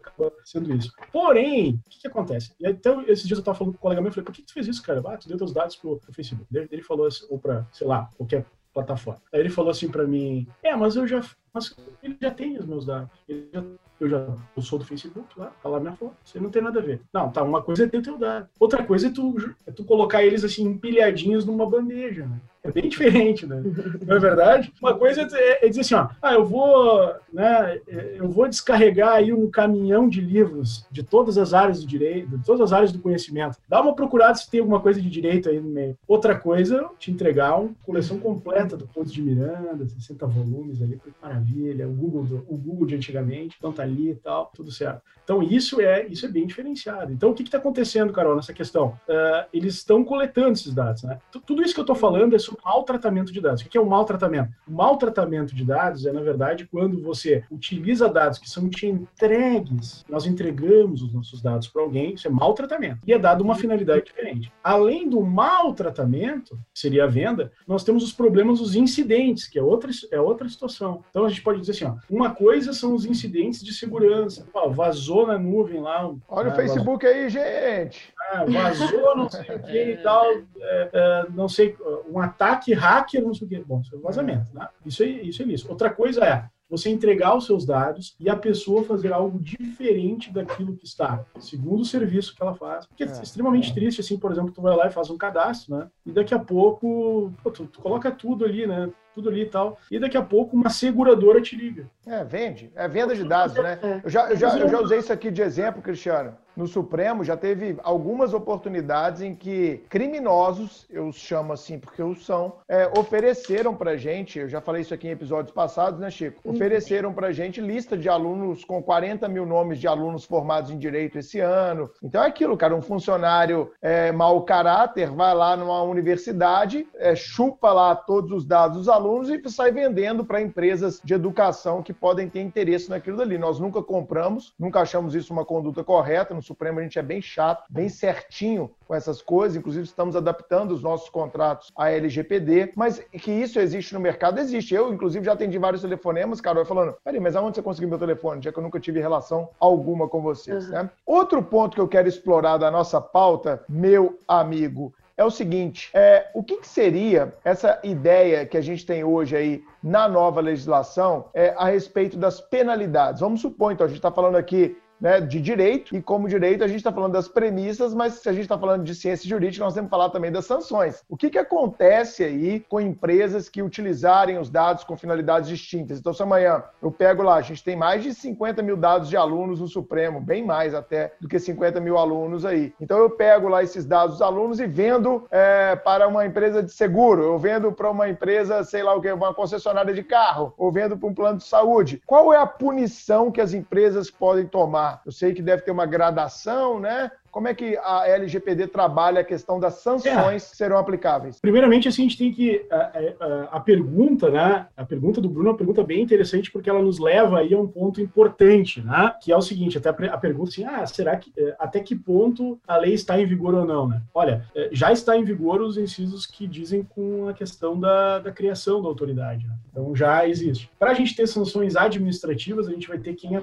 acaba sendo isso. Porém, o que, que acontece? Então, esses dias eu estava falando com um colega meu, eu falei, por que, que tu fez isso, cara? Ah, tu deu teus dados pro, pro Facebook. Ele, ele falou assim, ou para, sei lá, qualquer plataforma. Aí ele falou assim para mim, é, mas eu já, mas ele já tem os meus dados. Já, eu já eu sou do Facebook lá, tá lá minha foto. Isso não tem nada a ver. Não, tá, uma coisa é ter teu dado. Outra coisa é tu, é tu colocar eles assim empilhadinhos numa bandeja, né? É bem diferente, né? Não é verdade? Uma coisa é, é dizer assim, ó, ah, eu vou, né, eu vou descarregar aí um caminhão de livros de todas as áreas do direito, de todas as áreas do conhecimento. Dá uma procurada se tem alguma coisa de direito aí no meio. Outra coisa, te entregar uma coleção completa do Ponto de Miranda, 60 volumes ali, que maravilha, o Google, do, o Google de antigamente, então tá ali e tal, tudo certo. Então isso é, isso é bem diferenciado. Então o que está acontecendo, Carol, nessa questão? Uh, eles estão coletando esses dados, né? Tudo isso que eu estou falando é sobre maltratamento de dados. O que é o maltratamento? O maltratamento de dados é, na verdade, quando você utiliza dados que são te entregues, nós entregamos os nossos dados para alguém, isso é maltratamento. E é dado uma finalidade diferente. Além do maltratamento, que seria a venda, nós temos os problemas dos incidentes, que é outra, é outra situação. Então a gente pode dizer assim, ó, uma coisa são os incidentes de segurança. Vazou na nuvem lá. Olha o Facebook vazou. aí, gente. Ah, vazou, não sei o que e tal, é, é, não sei, um ataque hacker, não sei o que. Bom, isso é vazamento, né? Isso é, isso é isso. Outra coisa é você entregar os seus dados e a pessoa fazer algo diferente daquilo que está, segundo o serviço que ela faz. Porque é, é extremamente é. triste, assim, por exemplo, tu vai lá e faz um cadastro, né? E daqui a pouco, pô, tu, tu, coloca tudo ali, né? Tudo ali e tal. E daqui a pouco uma seguradora te liga. É, vende. É venda de dados, né? É. Eu já, eu já, eu já usei isso aqui de exemplo, Cristiano no Supremo já teve algumas oportunidades em que criminosos, eu os chamo assim porque os são, é, ofereceram para gente, eu já falei isso aqui em episódios passados, né, Chico? Uhum. Ofereceram para gente lista de alunos com 40 mil nomes de alunos formados em direito esse ano. Então é aquilo, cara, um funcionário é, mau caráter vai lá numa universidade, é, chupa lá todos os dados dos alunos e sai vendendo para empresas de educação que podem ter interesse naquilo dali. Nós nunca compramos, nunca achamos isso uma conduta correta, no Supremo a gente é bem chato, bem certinho com essas coisas, inclusive estamos adaptando os nossos contratos à LGPD, mas que isso existe no mercado, existe. Eu, inclusive, já atendi vários telefonemas, Carol, falando, peraí, mas aonde você conseguiu meu telefone? Já que eu nunca tive relação alguma com vocês, uhum. né? Outro ponto que eu quero explorar da nossa pauta, meu amigo, é o seguinte: é, o que, que, seria essa ideia que a gente tem hoje aí na nova legislação é, a respeito das penalidades? Vamos supor, então, a gente está falando aqui né, de direito, e como direito a gente está falando das premissas, mas se a gente está falando de ciência jurídica, nós temos que falar também das sanções. O que, que acontece aí com empresas que utilizarem os dados com finalidades distintas? Então, se amanhã eu pego lá, a gente tem mais de 50 mil dados de alunos no Supremo, bem mais até do que 50 mil alunos aí. Então, eu pego lá esses dados dos alunos e vendo é, para uma empresa de seguro, eu vendo para uma empresa, sei lá o que, uma concessionária de carro, ou vendo para um plano de saúde. Qual é a punição que as empresas podem tomar? Eu sei que deve ter uma gradação, né? Como é que a LGPD trabalha a questão das sanções é. que serão aplicáveis? Primeiramente, assim, a gente tem que. A, a, a, pergunta, né? A pergunta do Bruno é uma pergunta bem interessante, porque ela nos leva aí a um ponto importante, né? Que é o seguinte: até a pergunta assim, ah, será que é, até que ponto a lei está em vigor ou não, né? Olha, é, já está em vigor os incisos que dizem com a questão da, da criação da autoridade. Né? Então já existe. Para a gente ter sanções administrativas, a gente vai ter quem, é,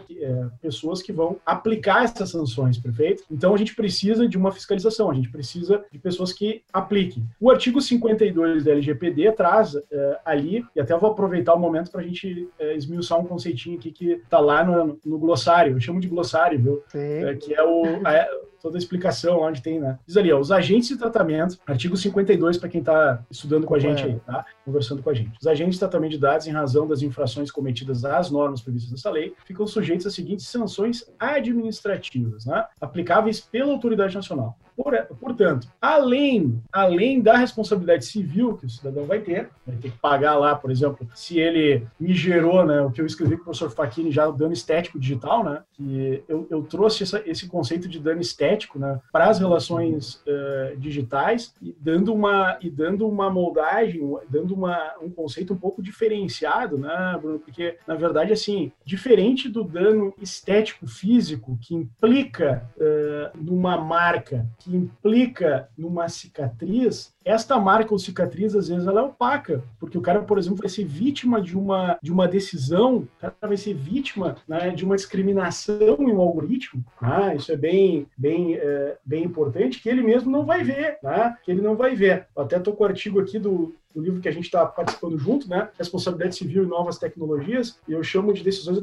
pessoas que vão aplicar essas sanções, perfeito? Então a gente precisa de uma fiscalização, a gente precisa de pessoas que apliquem. O artigo 52 da LGPD traz é, ali, e até vou aproveitar o momento para a gente é, esmiuçar um conceitinho aqui que está lá no, no, glossário, eu chamo de glossário, viu? É, que é o. A, toda a explicação onde tem, né? Diz ali, ó, os agentes de tratamento, artigo 52 para quem está estudando com a gente aí, tá? Conversando com a gente. Os agentes de tratamento de dados em razão das infrações cometidas às normas previstas nessa lei ficam sujeitos às seguintes sanções administrativas, né? Aplicáveis pela autoridade nacional. Por, portanto, além, além da responsabilidade civil que o cidadão vai ter, vai ter que pagar lá, por exemplo, se ele me gerou, né, o que eu escrevi com o professor Facchini já, o dano estético digital, né, que eu, eu trouxe essa, esse conceito de dano estético né, para as relações uh, digitais e dando uma, e dando uma moldagem, dando uma, um conceito um pouco diferenciado, né, Bruno? Porque, na verdade, assim, diferente do dano estético físico que implica uh, numa marca que implica numa cicatriz, esta marca ou cicatriz, às vezes, ela é opaca, porque o cara, por exemplo, vai ser vítima de uma, de uma decisão, o cara vai ser vítima né, de uma discriminação em um algoritmo, né? isso é bem, bem, é, bem importante, que ele mesmo não vai ver, né? que ele não vai ver. Eu até estou com o artigo aqui do, do livro que a gente está participando junto, né? Responsabilidade Civil e Novas Tecnologias, e eu chamo de decisões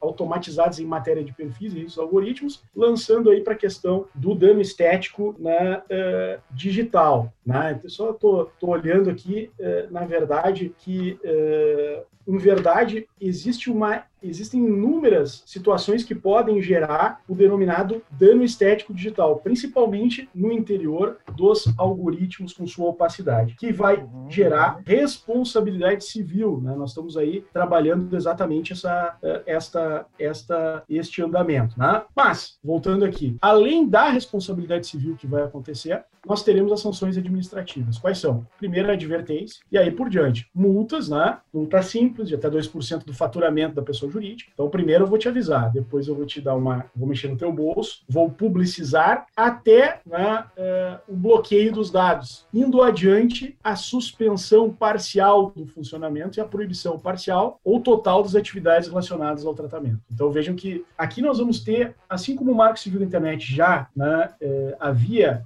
automatizadas, em matéria de perfis e riscos algoritmos, lançando aí para a questão do dano estético na uh, digital. Né? Só estou olhando aqui, uh, na verdade, que uh, em verdade, existe uma, existem inúmeras situações que podem gerar o denominado dano estético digital, principalmente no interior dos algoritmos com sua opacidade, que vai uhum. gerar responsabilidade civil. Né? Nós estamos aí trabalhando exatamente essa, eh, esta, esta, este andamento. Né? Mas, voltando aqui, além da responsabilidade civil que vai acontecer, nós teremos as sanções administrativas. Quais são? Primeiro, a advertência, e aí por diante. Multas, né? Multa simples, de até 2% do faturamento da pessoa jurídica. Então, primeiro eu vou te avisar, depois eu vou te dar uma. vou mexer no teu bolso, vou publicizar até né, uh, o bloqueio dos dados. Indo adiante, a suspensão parcial do funcionamento e a proibição parcial ou total das atividades relacionadas ao tratamento. Então, vejam que aqui nós vamos ter, assim como o Marco Civil da Internet já né, uh, havia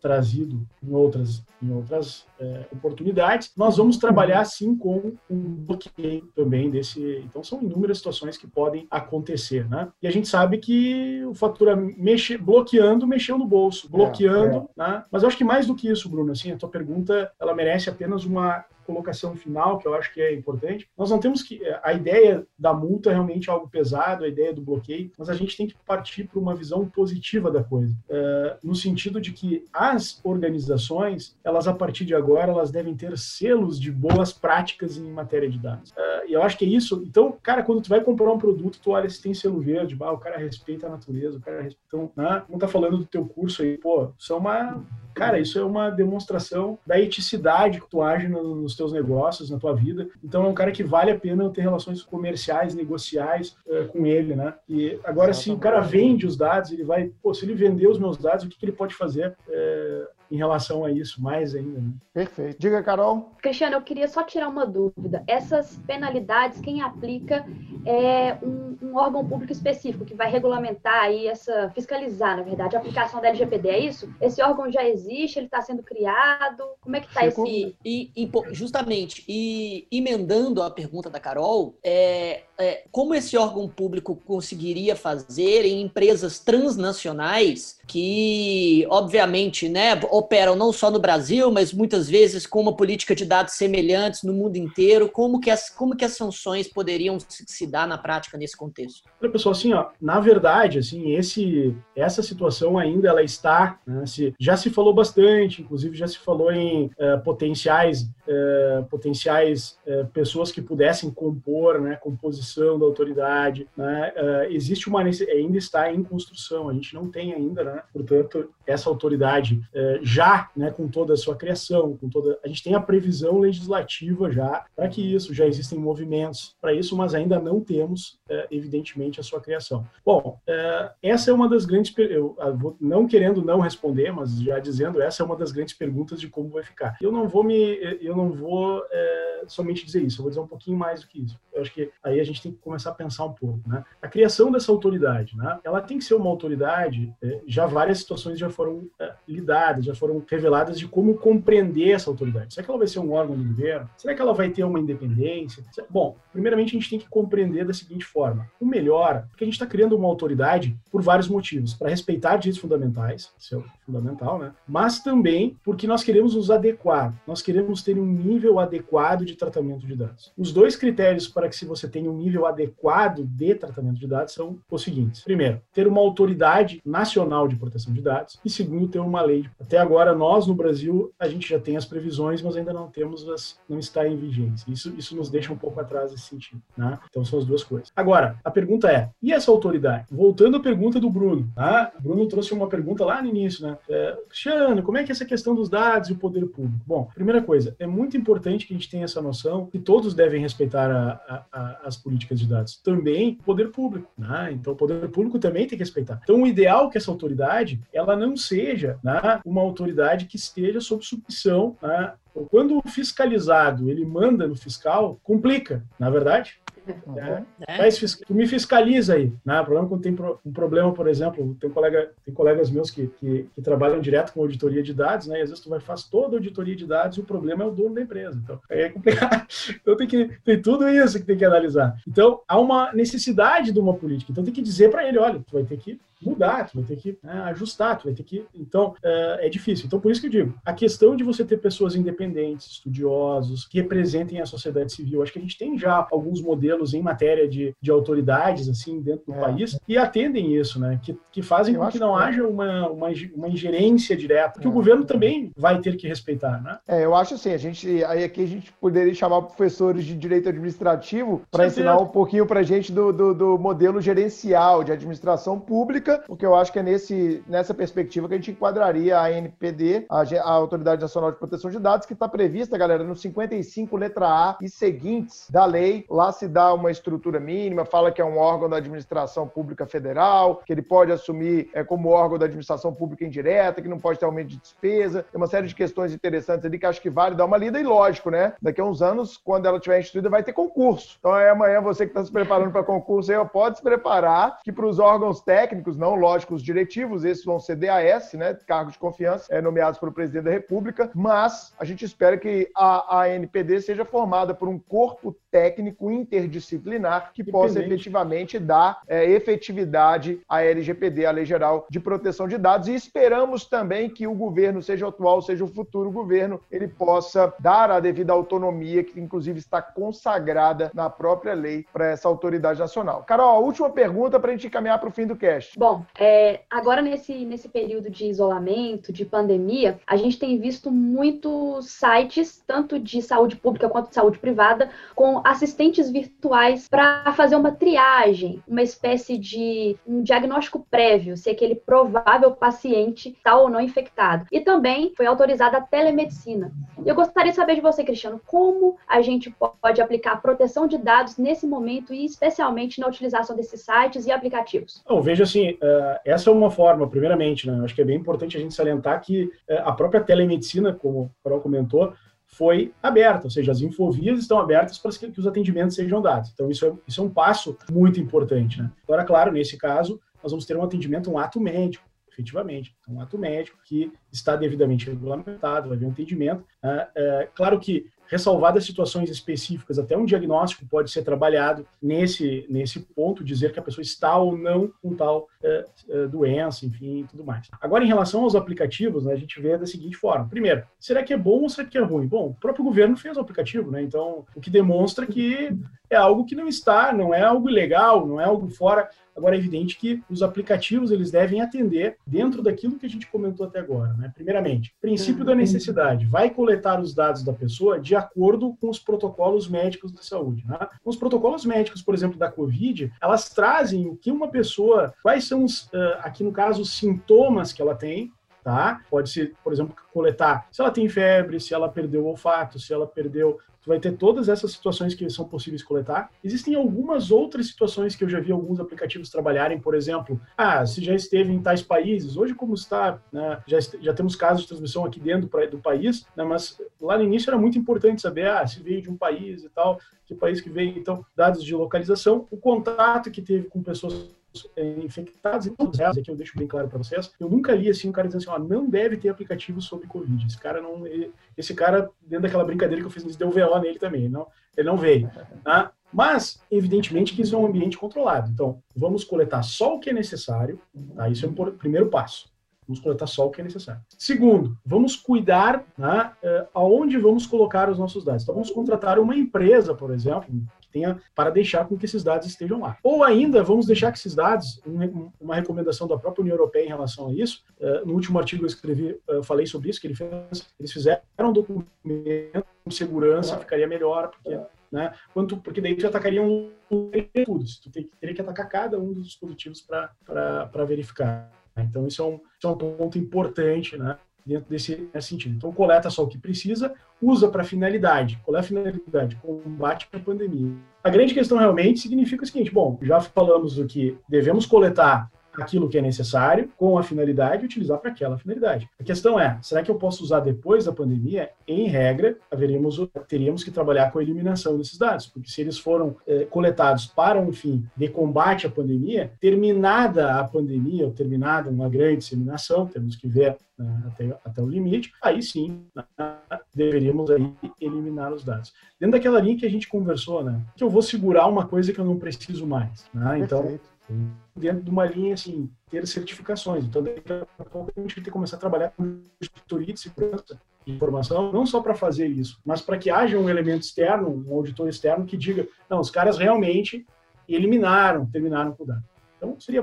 trazido trazido em outras, em outras é, oportunidades, nós vamos trabalhar sim com um bloqueio também desse. Então, são inúmeras situações que podem acontecer, né? E a gente sabe que o fatura mexe, bloqueando, mexeu no bolso, bloqueando, é, é. né? Mas eu acho que mais do que isso, Bruno, assim, a tua pergunta, ela merece apenas uma colocação final, que eu acho que é importante. Nós não temos que. A ideia da multa é realmente algo pesado, a ideia do bloqueio, mas a gente tem que partir para uma visão positiva da coisa, uh, no sentido de que as organizações, elas a partir de agora, elas devem ter selos de boas práticas em matéria de dados. Uh, e eu acho que é isso. Então, cara, quando tu vai comprar um produto, tu olha se tem selo verde, bah, o cara respeita a natureza, o cara respeita. Então, né? não tá falando do teu curso aí, pô, isso é uma. Cara, isso é uma demonstração da eticidade que tu age nos teus negócios, na tua vida. Então é um cara que vale a pena ter relações comerciais, negociais uh, com ele, né? E agora, se o cara vende os dados, ele vai, pô, se ele vender os meus dados, o que, que ele pode fazer? Uh, em relação a isso, mais ainda. Né? Perfeito. Diga, Carol. Cristiano, eu queria só tirar uma dúvida. Essas penalidades, quem aplica é um, um órgão público específico que vai regulamentar aí essa, fiscalizar, na verdade, a aplicação da LGPD, é isso? Esse órgão já existe, ele está sendo criado? Como é que está esse... E, e, justamente, e emendando a pergunta da Carol, é, é, como esse órgão público conseguiria fazer em empresas transnacionais que, obviamente, né, operam não só no Brasil, mas muitas vezes com uma política de dados semelhantes no mundo inteiro, como que as, como que as sanções poderiam se dar na prática nesse contexto? Olha, pessoal, assim, ó, na verdade, assim, esse, essa situação ainda ela está, né, se, já se falou bastante, inclusive já se falou em uh, potenciais, uh, potenciais uh, pessoas que pudessem compor, né, composição da autoridade, né, existe uma ainda está em construção, a gente não tem ainda, né, portanto, essa autoridade já, né, com toda a sua criação, com toda, a gente tem a previsão legislativa já para que isso, já existem movimentos para isso, mas ainda não temos, evidentemente, a sua criação. Bom, essa é uma das grandes, eu não querendo não responder, mas já dizendo, essa é uma das grandes perguntas de como vai ficar. Eu não vou me, eu não vou é, somente dizer isso, eu vou dizer um pouquinho mais do que isso. Eu acho que aí a gente tem que começar a pensar um pouco, né? A criação dessa autoridade, né? Ela tem que ser uma autoridade, é, já várias situações já foram é, lidadas, já foram reveladas de como compreender essa autoridade. Será que ela vai ser um órgão do governo? Será que ela vai ter uma independência? Bom, primeiramente a gente tem que compreender da seguinte forma: o melhor, porque a gente está criando uma autoridade por vários motivos, para respeitar direitos fundamentais, isso é fundamental, né? Mas também porque nós queremos nos adequar, nós queremos ter um nível adequado de tratamento de dados. Os dois critérios para que se você tenha um nível adequado de tratamento de dados são os seguintes: primeiro, ter uma autoridade nacional de proteção de dados e segundo, ter uma lei. Até agora nós no Brasil a gente já tem as previsões, mas ainda não temos as, não está em vigência. Isso isso nos deixa um pouco atrás nesse sentido, né? Então são as duas coisas. Agora, a pergunta é: e essa autoridade? Voltando à pergunta do Bruno, tá? O Bruno trouxe uma pergunta lá no início, né? É, Cristiano, como é que é essa questão dos dados e o poder público? Bom, primeira coisa, é muito importante que a gente tenha essa noção que todos devem respeitar a, a, a, as políticas de dados. Também o poder público, né? Então o poder público também tem que respeitar. Então o ideal é que essa autoridade, ela não seja né, uma autoridade que esteja sob submissão né, quando o fiscalizado ele manda no fiscal, complica, na é verdade. Uhum. É. tu me fiscaliza aí. Né? O problema é quando tem um problema, por exemplo, tem, colega, tem colegas meus que, que, que, trabalham direto com auditoria de dados, né? E às vezes tu vai faz toda a auditoria de dados e o problema é o dono da empresa. Então, é complicado. Então tem, que, tem tudo isso que tem que analisar. Então, há uma necessidade de uma política. Então tem que dizer para ele, olha, tu vai ter que mudar, tu vai ter que né, ajustar, tu vai ter que. Então, é, é, difícil. Então, por isso que eu digo, a questão de você ter pessoas independentes, estudiosos, que representem a sociedade civil, acho que a gente tem já alguns modelos em matéria de, de autoridades, assim, dentro do é. país, que atendem isso, né? Que, que fazem eu com que não que... haja uma, uma, uma, ingerência direta, que o é. governo também vai ter que respeitar, né? É, eu acho assim, a gente, aí aqui a gente poderia chamar professores de direito administrativo para ensinar um pouquinho para a gente do, do, do modelo gerencial de administração pública porque eu acho que é nesse, nessa perspectiva que a gente enquadraria a ANPD, a, a Autoridade Nacional de Proteção de Dados, que está prevista, galera, no 55, letra A e seguintes da lei. Lá se dá uma estrutura mínima, fala que é um órgão da administração pública federal, que ele pode assumir é, como órgão da administração pública indireta, que não pode ter aumento de despesa. Tem uma série de questões interessantes ali que acho que vale dar uma lida e lógico, né? Daqui a uns anos, quando ela estiver instituída, vai ter concurso. Então é amanhã você que está se preparando para concurso aí, pode se preparar que para os órgãos técnicos, não lógico os diretivos, esses vão ser DAS, né, cargos de confiança, é, nomeados pelo presidente da República, mas a gente espera que a, a NPD seja formada por um corpo técnico interdisciplinar que possa efetivamente dar é, efetividade à LGPD, a Lei Geral de Proteção de Dados, e esperamos também que o governo, seja o atual, seja o futuro governo, ele possa dar a devida autonomia, que inclusive está consagrada na própria lei para essa autoridade nacional. Carol, a última pergunta para a gente caminhar para o fim do cast. Bom, é, agora nesse, nesse período de isolamento, de pandemia, a gente tem visto muitos sites, tanto de saúde pública quanto de saúde privada, com assistentes virtuais virtuais para fazer uma triagem, uma espécie de um diagnóstico prévio, se aquele provável paciente está ou não infectado. E também foi autorizada a telemedicina. Eu gostaria de saber de você, Cristiano, como a gente pode aplicar proteção de dados nesse momento e especialmente na utilização desses sites e aplicativos? Eu vejo assim, uh, essa é uma forma, primeiramente, né? Eu acho que é bem importante a gente salientar que uh, a própria telemedicina, como o Carol comentou, foi aberta, ou seja, as infovias estão abertas para que os atendimentos sejam dados. Então, isso é, isso é um passo muito importante. Né? Agora, claro, nesse caso, nós vamos ter um atendimento, um ato médico, efetivamente. Então, um ato médico que está devidamente regulamentado, vai haver um atendimento. É, claro que ressalvadas situações específicas, até um diagnóstico pode ser trabalhado nesse, nesse ponto, dizer que a pessoa está ou não com tal é, é, doença, enfim, tudo mais. Agora, em relação aos aplicativos, né, a gente vê da seguinte forma. Primeiro, será que é bom ou será que é ruim? Bom, o próprio governo fez o aplicativo, né? Então, o que demonstra que é algo que não está, não é algo ilegal, não é algo fora. Agora, é evidente que os aplicativos eles devem atender dentro daquilo que a gente comentou até agora. Né? Primeiramente, princípio da necessidade. Vai coletar os dados da pessoa de acordo com os protocolos médicos de saúde. Né? Os protocolos médicos, por exemplo, da Covid, elas trazem o que uma pessoa, quais são os, aqui no caso, os sintomas que ela tem, tá? Pode ser, por exemplo, coletar se ela tem febre, se ela perdeu o olfato, se ela perdeu Tu vai ter todas essas situações que são possíveis coletar. Existem algumas outras situações que eu já vi alguns aplicativos trabalharem, por exemplo, ah, se já esteve em tais países, hoje como está, né, já, já temos casos de transmissão aqui dentro do país, né, mas lá no início era muito importante saber, ah, se veio de um país e tal, que país que veio, então, dados de localização, o contato que teve com pessoas infectados e todos elas, aqui eu deixo bem claro para vocês, eu nunca li assim um cara dizendo assim, ó, não deve ter aplicativo sobre Covid. Esse cara não, esse cara, dentro daquela brincadeira que eu fiz, deu VO nele também, não, ele não veio, tá? Mas, evidentemente que isso é um ambiente controlado. Então, vamos coletar só o que é necessário, tá? Isso é o primeiro passo. Vamos coletar só o que é necessário. Segundo, vamos cuidar né, aonde vamos colocar os nossos dados. Então, vamos contratar uma empresa, por exemplo, tenha para deixar com que esses dados estejam lá. Ou ainda, vamos deixar que esses dados, uma recomendação da própria União Europeia em relação a isso, eh, no último artigo eu escrevi, eu falei sobre isso, que ele fez, eles fizeram um documento com segurança, ficaria melhor, porque né? Quanto, porque daí tu atacariam tudo, tu teria que atacar cada um dos dispositivos para verificar. Então, isso é, um, isso é um ponto importante, né? Dentro desse, desse sentido. Então, coleta só o que precisa, usa para finalidade. Qual é a finalidade? Combate à pandemia. A grande questão realmente significa o seguinte: bom, já falamos do que devemos coletar aquilo que é necessário com a finalidade de utilizar para aquela finalidade. A questão é, será que eu posso usar depois da pandemia? Em regra, haveríamos, teríamos que trabalhar com a eliminação desses dados, porque se eles foram é, coletados para um fim de combate à pandemia, terminada a pandemia, ou terminada uma grande disseminação, temos que ver né, até, até o limite, aí sim né, deveríamos aí eliminar os dados. Dentro daquela linha que a gente conversou, né, que eu vou segurar uma coisa que eu não preciso mais. Né? Então, dentro de uma linha assim, ter certificações. Então, daqui a pouco a gente vai ter que começar a trabalhar com auditoria de segurança de informação, não só para fazer isso, mas para que haja um elemento externo, um auditor externo que diga, não, os caras realmente eliminaram, terminaram com o dado. Então, seria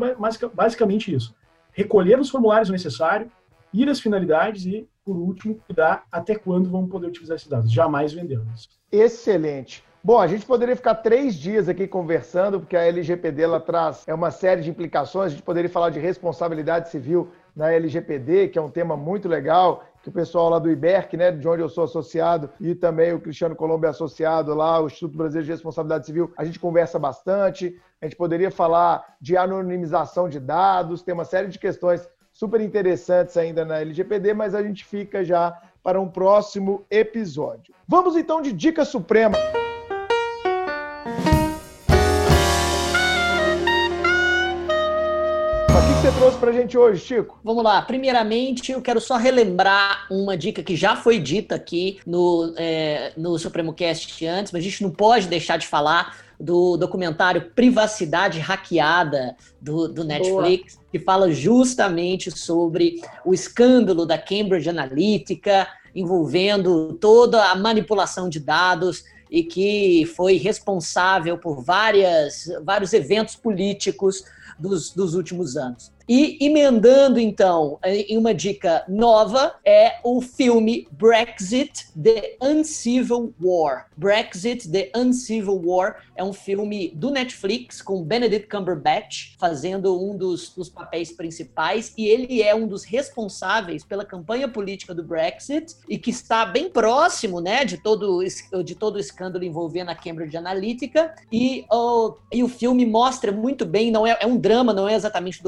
basicamente isso. Recolher os formulários necessários, ir às finalidades e, por último, cuidar até quando vamos poder utilizar esses dados. Jamais vendê-los. Excelente. Bom, a gente poderia ficar três dias aqui conversando, porque a LGPD ela traz é uma série de implicações. A gente poderia falar de responsabilidade civil na LGPD, que é um tema muito legal, que o pessoal lá do IBERC, né, de onde eu sou associado, e também o Cristiano Colombo é associado lá, o Instituto Brasileiro de Responsabilidade Civil, a gente conversa bastante. A gente poderia falar de anonimização de dados, tem uma série de questões super interessantes ainda na LGPD, mas a gente fica já para um próximo episódio. Vamos então de dica suprema. Trouxe para a gente hoje, Chico? Vamos lá. Primeiramente, eu quero só relembrar uma dica que já foi dita aqui no, é, no Supremo Cast antes, mas a gente não pode deixar de falar do documentário Privacidade Hackeada do, do Netflix, Boa. que fala justamente sobre o escândalo da Cambridge Analytica envolvendo toda a manipulação de dados e que foi responsável por várias, vários eventos políticos dos, dos últimos anos. E emendando então em uma dica nova é o filme Brexit: The Uncivil War. Brexit: The Uncivil War é um filme do Netflix com Benedict Cumberbatch fazendo um dos, dos papéis principais e ele é um dos responsáveis pela campanha política do Brexit e que está bem próximo, né, de todo de todo o escândalo envolvendo a Cambridge Analytica e, oh, e o filme mostra muito bem, não é, é um drama, não é exatamente um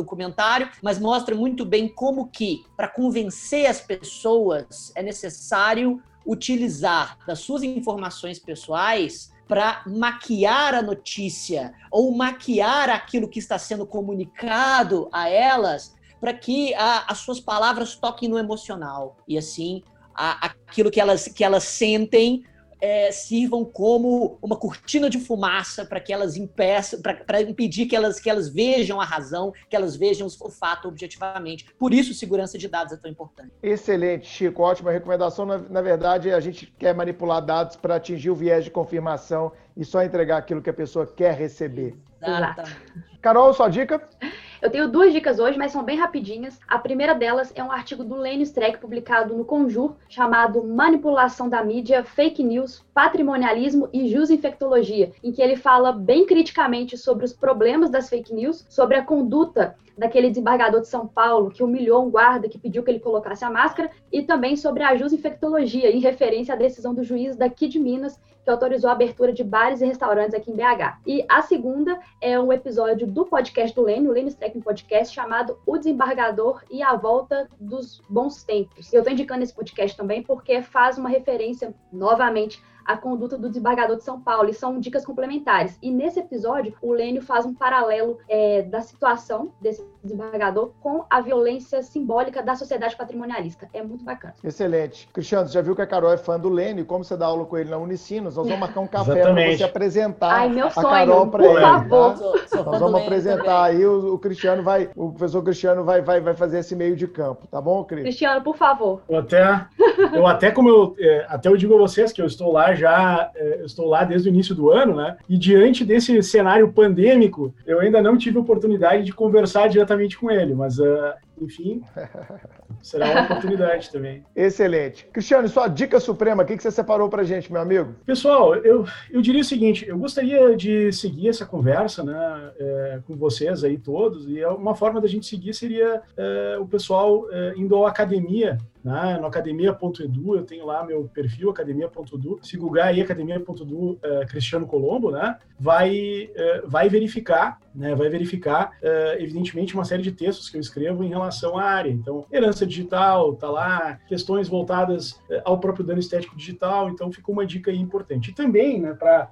mas mostra muito bem como que para convencer as pessoas é necessário utilizar das suas informações pessoais para maquiar a notícia ou maquiar aquilo que está sendo comunicado a elas para que a, as suas palavras toquem no emocional e assim a, aquilo que elas, que elas sentem é, sirvam como uma cortina de fumaça para que elas impeçam, para impedir que elas, que elas vejam a razão, que elas vejam o fato objetivamente. Por isso, segurança de dados é tão importante. Excelente, Chico. Ótima recomendação. Na, na verdade, a gente quer manipular dados para atingir o viés de confirmação e só entregar aquilo que a pessoa quer receber. Exato. Carol, sua dica? Eu tenho duas dicas hoje, mas são bem rapidinhas. A primeira delas é um artigo do Lênin Streck publicado no Conjur, chamado Manipulação da Mídia, Fake News, Patrimonialismo e Infectologia, em que ele fala bem criticamente sobre os problemas das fake news, sobre a conduta daquele desembargador de São Paulo que humilhou um guarda que pediu que ele colocasse a máscara, e também sobre a infectologia, em referência à decisão do juiz daqui de Minas, que autorizou a abertura de bares e restaurantes aqui em BH. E a segunda é um episódio do podcast do Lênin, o Lênin Streck Podcast, chamado O Desembargador e a Volta dos Bons Tempos. Eu estou indicando esse podcast também porque faz uma referência, novamente, a conduta do desembargador de São Paulo, e são dicas complementares. E nesse episódio, o Lênio faz um paralelo é, da situação desse desembargador com a violência simbólica da sociedade patrimonialista. É muito bacana. Excelente. Cristiano, você já viu que a Carol é fã do Lênio, como você dá aula com ele na Unicinos, nós vamos marcar um café para você apresentar Ai, meu a sonho. Carol para ele. Favor. Tá? Nós vamos apresentar aí, o, o, Cristiano vai, o professor Cristiano vai, vai, vai fazer esse meio de campo, tá bom, Cris? Cristiano, por favor. Eu até, eu até como eu, é, até eu digo a vocês que eu estou lá já, é, eu estou lá desde o início do ano, né? E diante desse cenário pandêmico, eu ainda não tive oportunidade de conversar diretamente com ele, mas uh, enfim, será uma oportunidade também. Excelente. Cristiano, sua dica suprema, o que você separou para gente, meu amigo? Pessoal, eu, eu diria o seguinte, eu gostaria de seguir essa conversa né, é, com vocês aí todos, e uma forma da gente seguir seria é, o pessoal é, indo à academia né, no academia.edu, eu tenho lá meu perfil, academia.edu. Se googar aí academia.edu uh, Cristiano Colombo, né, vai, uh, vai verificar, né, vai verificar, uh, evidentemente, uma série de textos que eu escrevo em relação à área. Então, herança digital, tá lá, questões voltadas ao próprio dano estético digital, então ficou uma dica aí importante. E também, né, para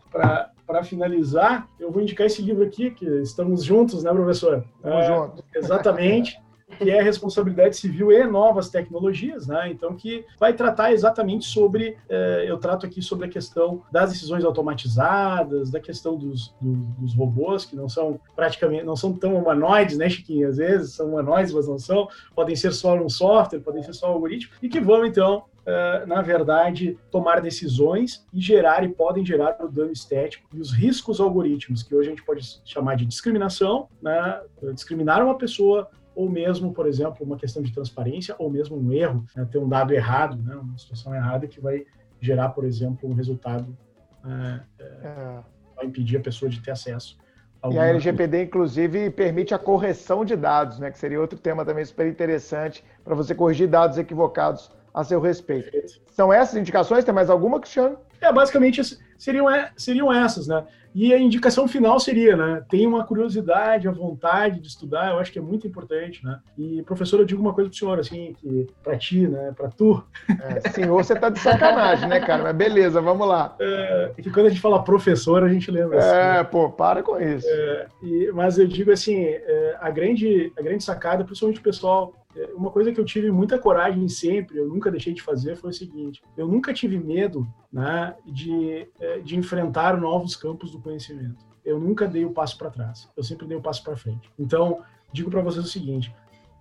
para finalizar, eu vou indicar esse livro aqui, que estamos juntos, né, professor? Estamos juntos. Exatamente que é responsabilidade civil e novas tecnologias, né? Então, que vai tratar exatamente sobre, eh, eu trato aqui sobre a questão das decisões automatizadas, da questão dos, dos, dos, robôs, que não são praticamente, não são tão humanoides, né, Chiquinho? Às vezes são humanoides, mas não são, podem ser só um software, podem ser só um algoritmo, e que vão, então, Uh, na verdade, tomar decisões e gerar e podem gerar o dano estético e os riscos algoritmos, que hoje a gente pode chamar de discriminação, né? discriminar uma pessoa ou mesmo, por exemplo, uma questão de transparência, ou mesmo um erro, né, ter um dado errado, né, uma situação errada que vai gerar, por exemplo, um resultado é, é, vai impedir a pessoa de ter acesso. A e a LGPD, inclusive, permite a correção de dados, né, que seria outro tema também super interessante para você corrigir dados equivocados a seu respeito. Perfeito. São essas indicações? Tem mais alguma, Cristiano? É, basicamente seriam, seriam essas, né? E a indicação final seria, né? Tem uma curiosidade, a vontade de estudar, eu acho que é muito importante, né? E, professor, eu digo uma coisa pro senhor, assim, que pra ti, né? Pra tu. É, senhor, você tá de sacanagem, né, cara? Mas beleza, vamos lá. É, que quando a gente fala professor, a gente lembra assim. É, pô, para com isso. É, e, mas eu digo assim, é, a, grande, a grande sacada, principalmente o pessoal é, uma coisa que eu tive muita coragem sempre, eu nunca deixei de fazer, foi o seguinte: eu nunca tive medo né, de, é, de enfrentar novos campos do conhecimento. Eu nunca dei o passo para trás, eu sempre dei o passo para frente. Então, digo para vocês o seguinte: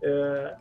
é,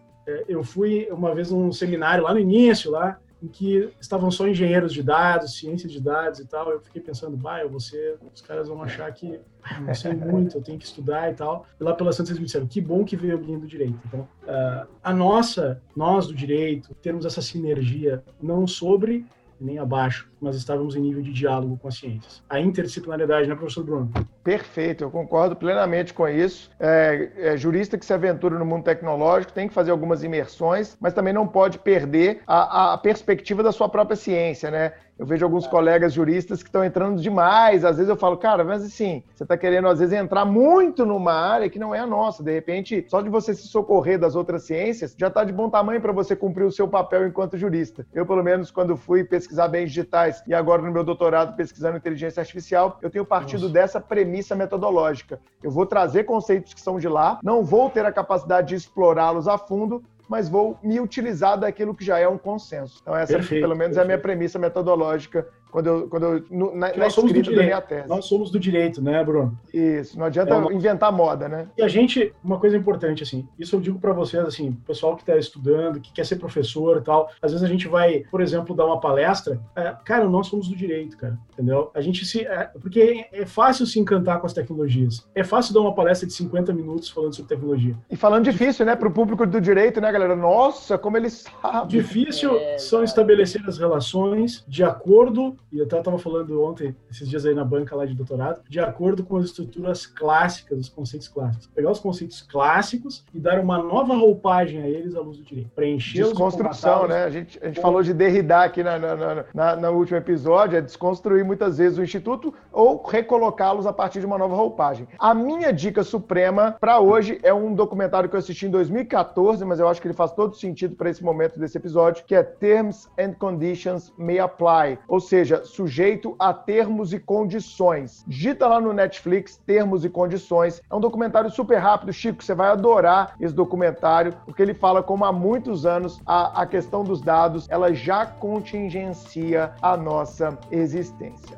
eu fui uma vez num seminário lá no início, lá em que estavam só engenheiros de dados, ciência de dados e tal. Eu fiquei pensando, bah, eu os caras vão achar que ah, não sei muito, eu tenho que estudar e tal. E lá pela Santa eles me disseram, que bom que veio alguém do direito. Então, uh, a nossa, nós do direito, temos essa sinergia não sobre nem abaixo, mas estávamos em nível de diálogo com as ciências. A interdisciplinariedade, né, professor Bruno? Perfeito, eu concordo plenamente com isso. É, é, jurista que se aventura no mundo tecnológico tem que fazer algumas imersões, mas também não pode perder a, a perspectiva da sua própria ciência, né? Eu vejo alguns colegas juristas que estão entrando demais. Às vezes eu falo, cara, mas assim, você está querendo às vezes entrar muito numa área que não é a nossa. De repente, só de você se socorrer das outras ciências, já está de bom tamanho para você cumprir o seu papel enquanto jurista. Eu, pelo menos, quando fui pesquisar bens digitais e agora no meu doutorado pesquisando inteligência artificial, eu tenho partido nossa. dessa premissa metodológica. Eu vou trazer conceitos que são de lá, não vou ter a capacidade de explorá-los a fundo, mas vou me utilizar daquilo que já é um consenso. Então, essa, perfeito, pelo menos, perfeito. é a minha premissa metodológica quando eu, quando eu no, na, na escrita da minha tese. Nós somos do direito, né, Bruno? Isso, não adianta é uma... inventar moda, né? E a gente, uma coisa importante, assim, isso eu digo para vocês, assim, pessoal que está estudando, que quer ser professor e tal, às vezes a gente vai, por exemplo, dar uma palestra, é, cara, nós somos do direito, cara, entendeu? A gente se... É, porque é fácil se encantar com as tecnologias. É fácil dar uma palestra de 50 minutos falando sobre tecnologia. E falando difícil, né, para o público do direito, né, galera? Nossa, como eles sabem. Difícil é, são estabelecer as relações de acordo e eu estava falando ontem, esses dias aí na banca lá de doutorado, de acordo com as estruturas clássicas, os conceitos clássicos. Pegar os conceitos clássicos e dar uma nova roupagem a eles à luz do direito. Preencher Desconstrução, né? A gente, a gente falou de Derrida aqui na, na, na, na, último episódio, é desconstruir muitas vezes o Instituto ou recolocá-los a partir de uma nova roupagem. A minha dica suprema para hoje é um documentário que eu assisti em 2014, mas eu acho que ele faz todo sentido para esse momento desse episódio, que é Terms and Conditions May Apply, ou seja, seja sujeito a termos e condições. Digita lá no Netflix termos e condições. É um documentário super rápido, Chico. Você vai adorar esse documentário, porque ele fala como há muitos anos a, a questão dos dados ela já contingencia a nossa existência.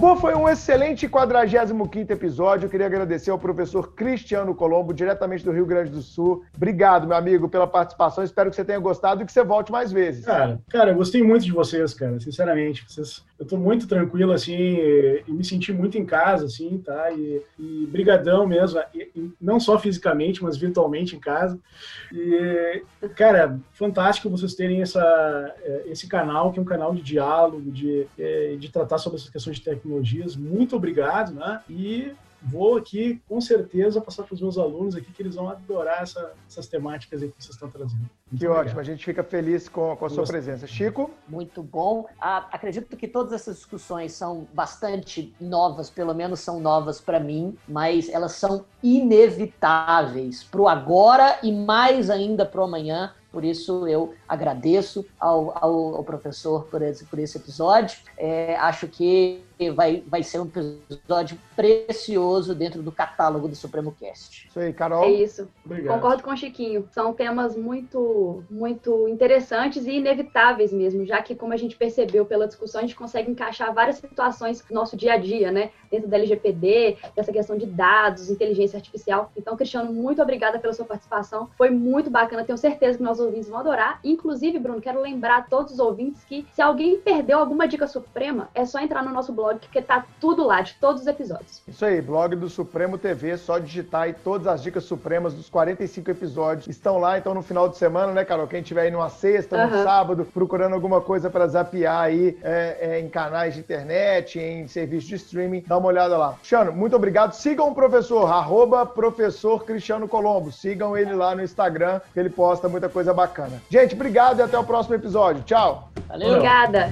Bom, foi um excelente 45 episódio. Eu queria agradecer ao professor Cristiano Colombo, diretamente do Rio Grande do Sul. Obrigado, meu amigo, pela participação. Espero que você tenha gostado e que você volte mais vezes. Cara, cara, eu gostei muito de vocês, cara, sinceramente. Vocês, eu tô muito tranquilo, assim, e, e me senti muito em casa, assim, tá? E, e brigadão mesmo, e, não só fisicamente, mas virtualmente em casa. E, cara, fantástico vocês terem essa, é, esse canal, que é um canal de diálogo, de, é, de tratar sobre essas questões de tecnologia tecnologias. Muito obrigado, né? E vou aqui, com certeza, passar para os meus alunos aqui que eles vão adorar essa, essas temáticas aí que vocês estão trazendo. Muito que obrigado. ótimo, a gente fica feliz com, com a sua presença. Chico? Muito bom. Ah, acredito que todas essas discussões são bastante novas, pelo menos são novas para mim, mas elas são inevitáveis para o agora e mais ainda para o amanhã. Por isso eu agradeço ao, ao, ao professor por esse, por esse episódio. É, acho que vai, vai ser um episódio precioso dentro do catálogo do Supremo Cast. Isso aí, Carol. É isso. Obrigado. Concordo com o Chiquinho. São temas muito, muito interessantes e inevitáveis mesmo, já que, como a gente percebeu pela discussão, a gente consegue encaixar várias situações no nosso dia a dia, né? Dentro da LGPD, dessa questão de dados, inteligência artificial. Então, Cristiano, muito obrigada pela sua participação. Foi muito bacana. Tenho certeza que nossos ouvintes vão adorar. Inclusive, Bruno, quero lembrar a todos os ouvintes que se alguém perdeu alguma dica suprema, é só entrar no nosso blog blog, porque tá tudo lá, de todos os episódios. Isso aí, blog do Supremo TV, só digitar aí todas as dicas supremas dos 45 episódios estão lá, então no final de semana, né, Carol? Quem tiver aí numa sexta, uhum. no sábado, procurando alguma coisa para zapear aí é, é, em canais de internet, em serviço de streaming, dá uma olhada lá. Cristiano, muito obrigado. Sigam o professor, arroba professor Cristiano Colombo. Sigam ele lá no Instagram, que ele posta muita coisa bacana. Gente, obrigado e até o próximo episódio. Tchau. Valeu. Obrigada.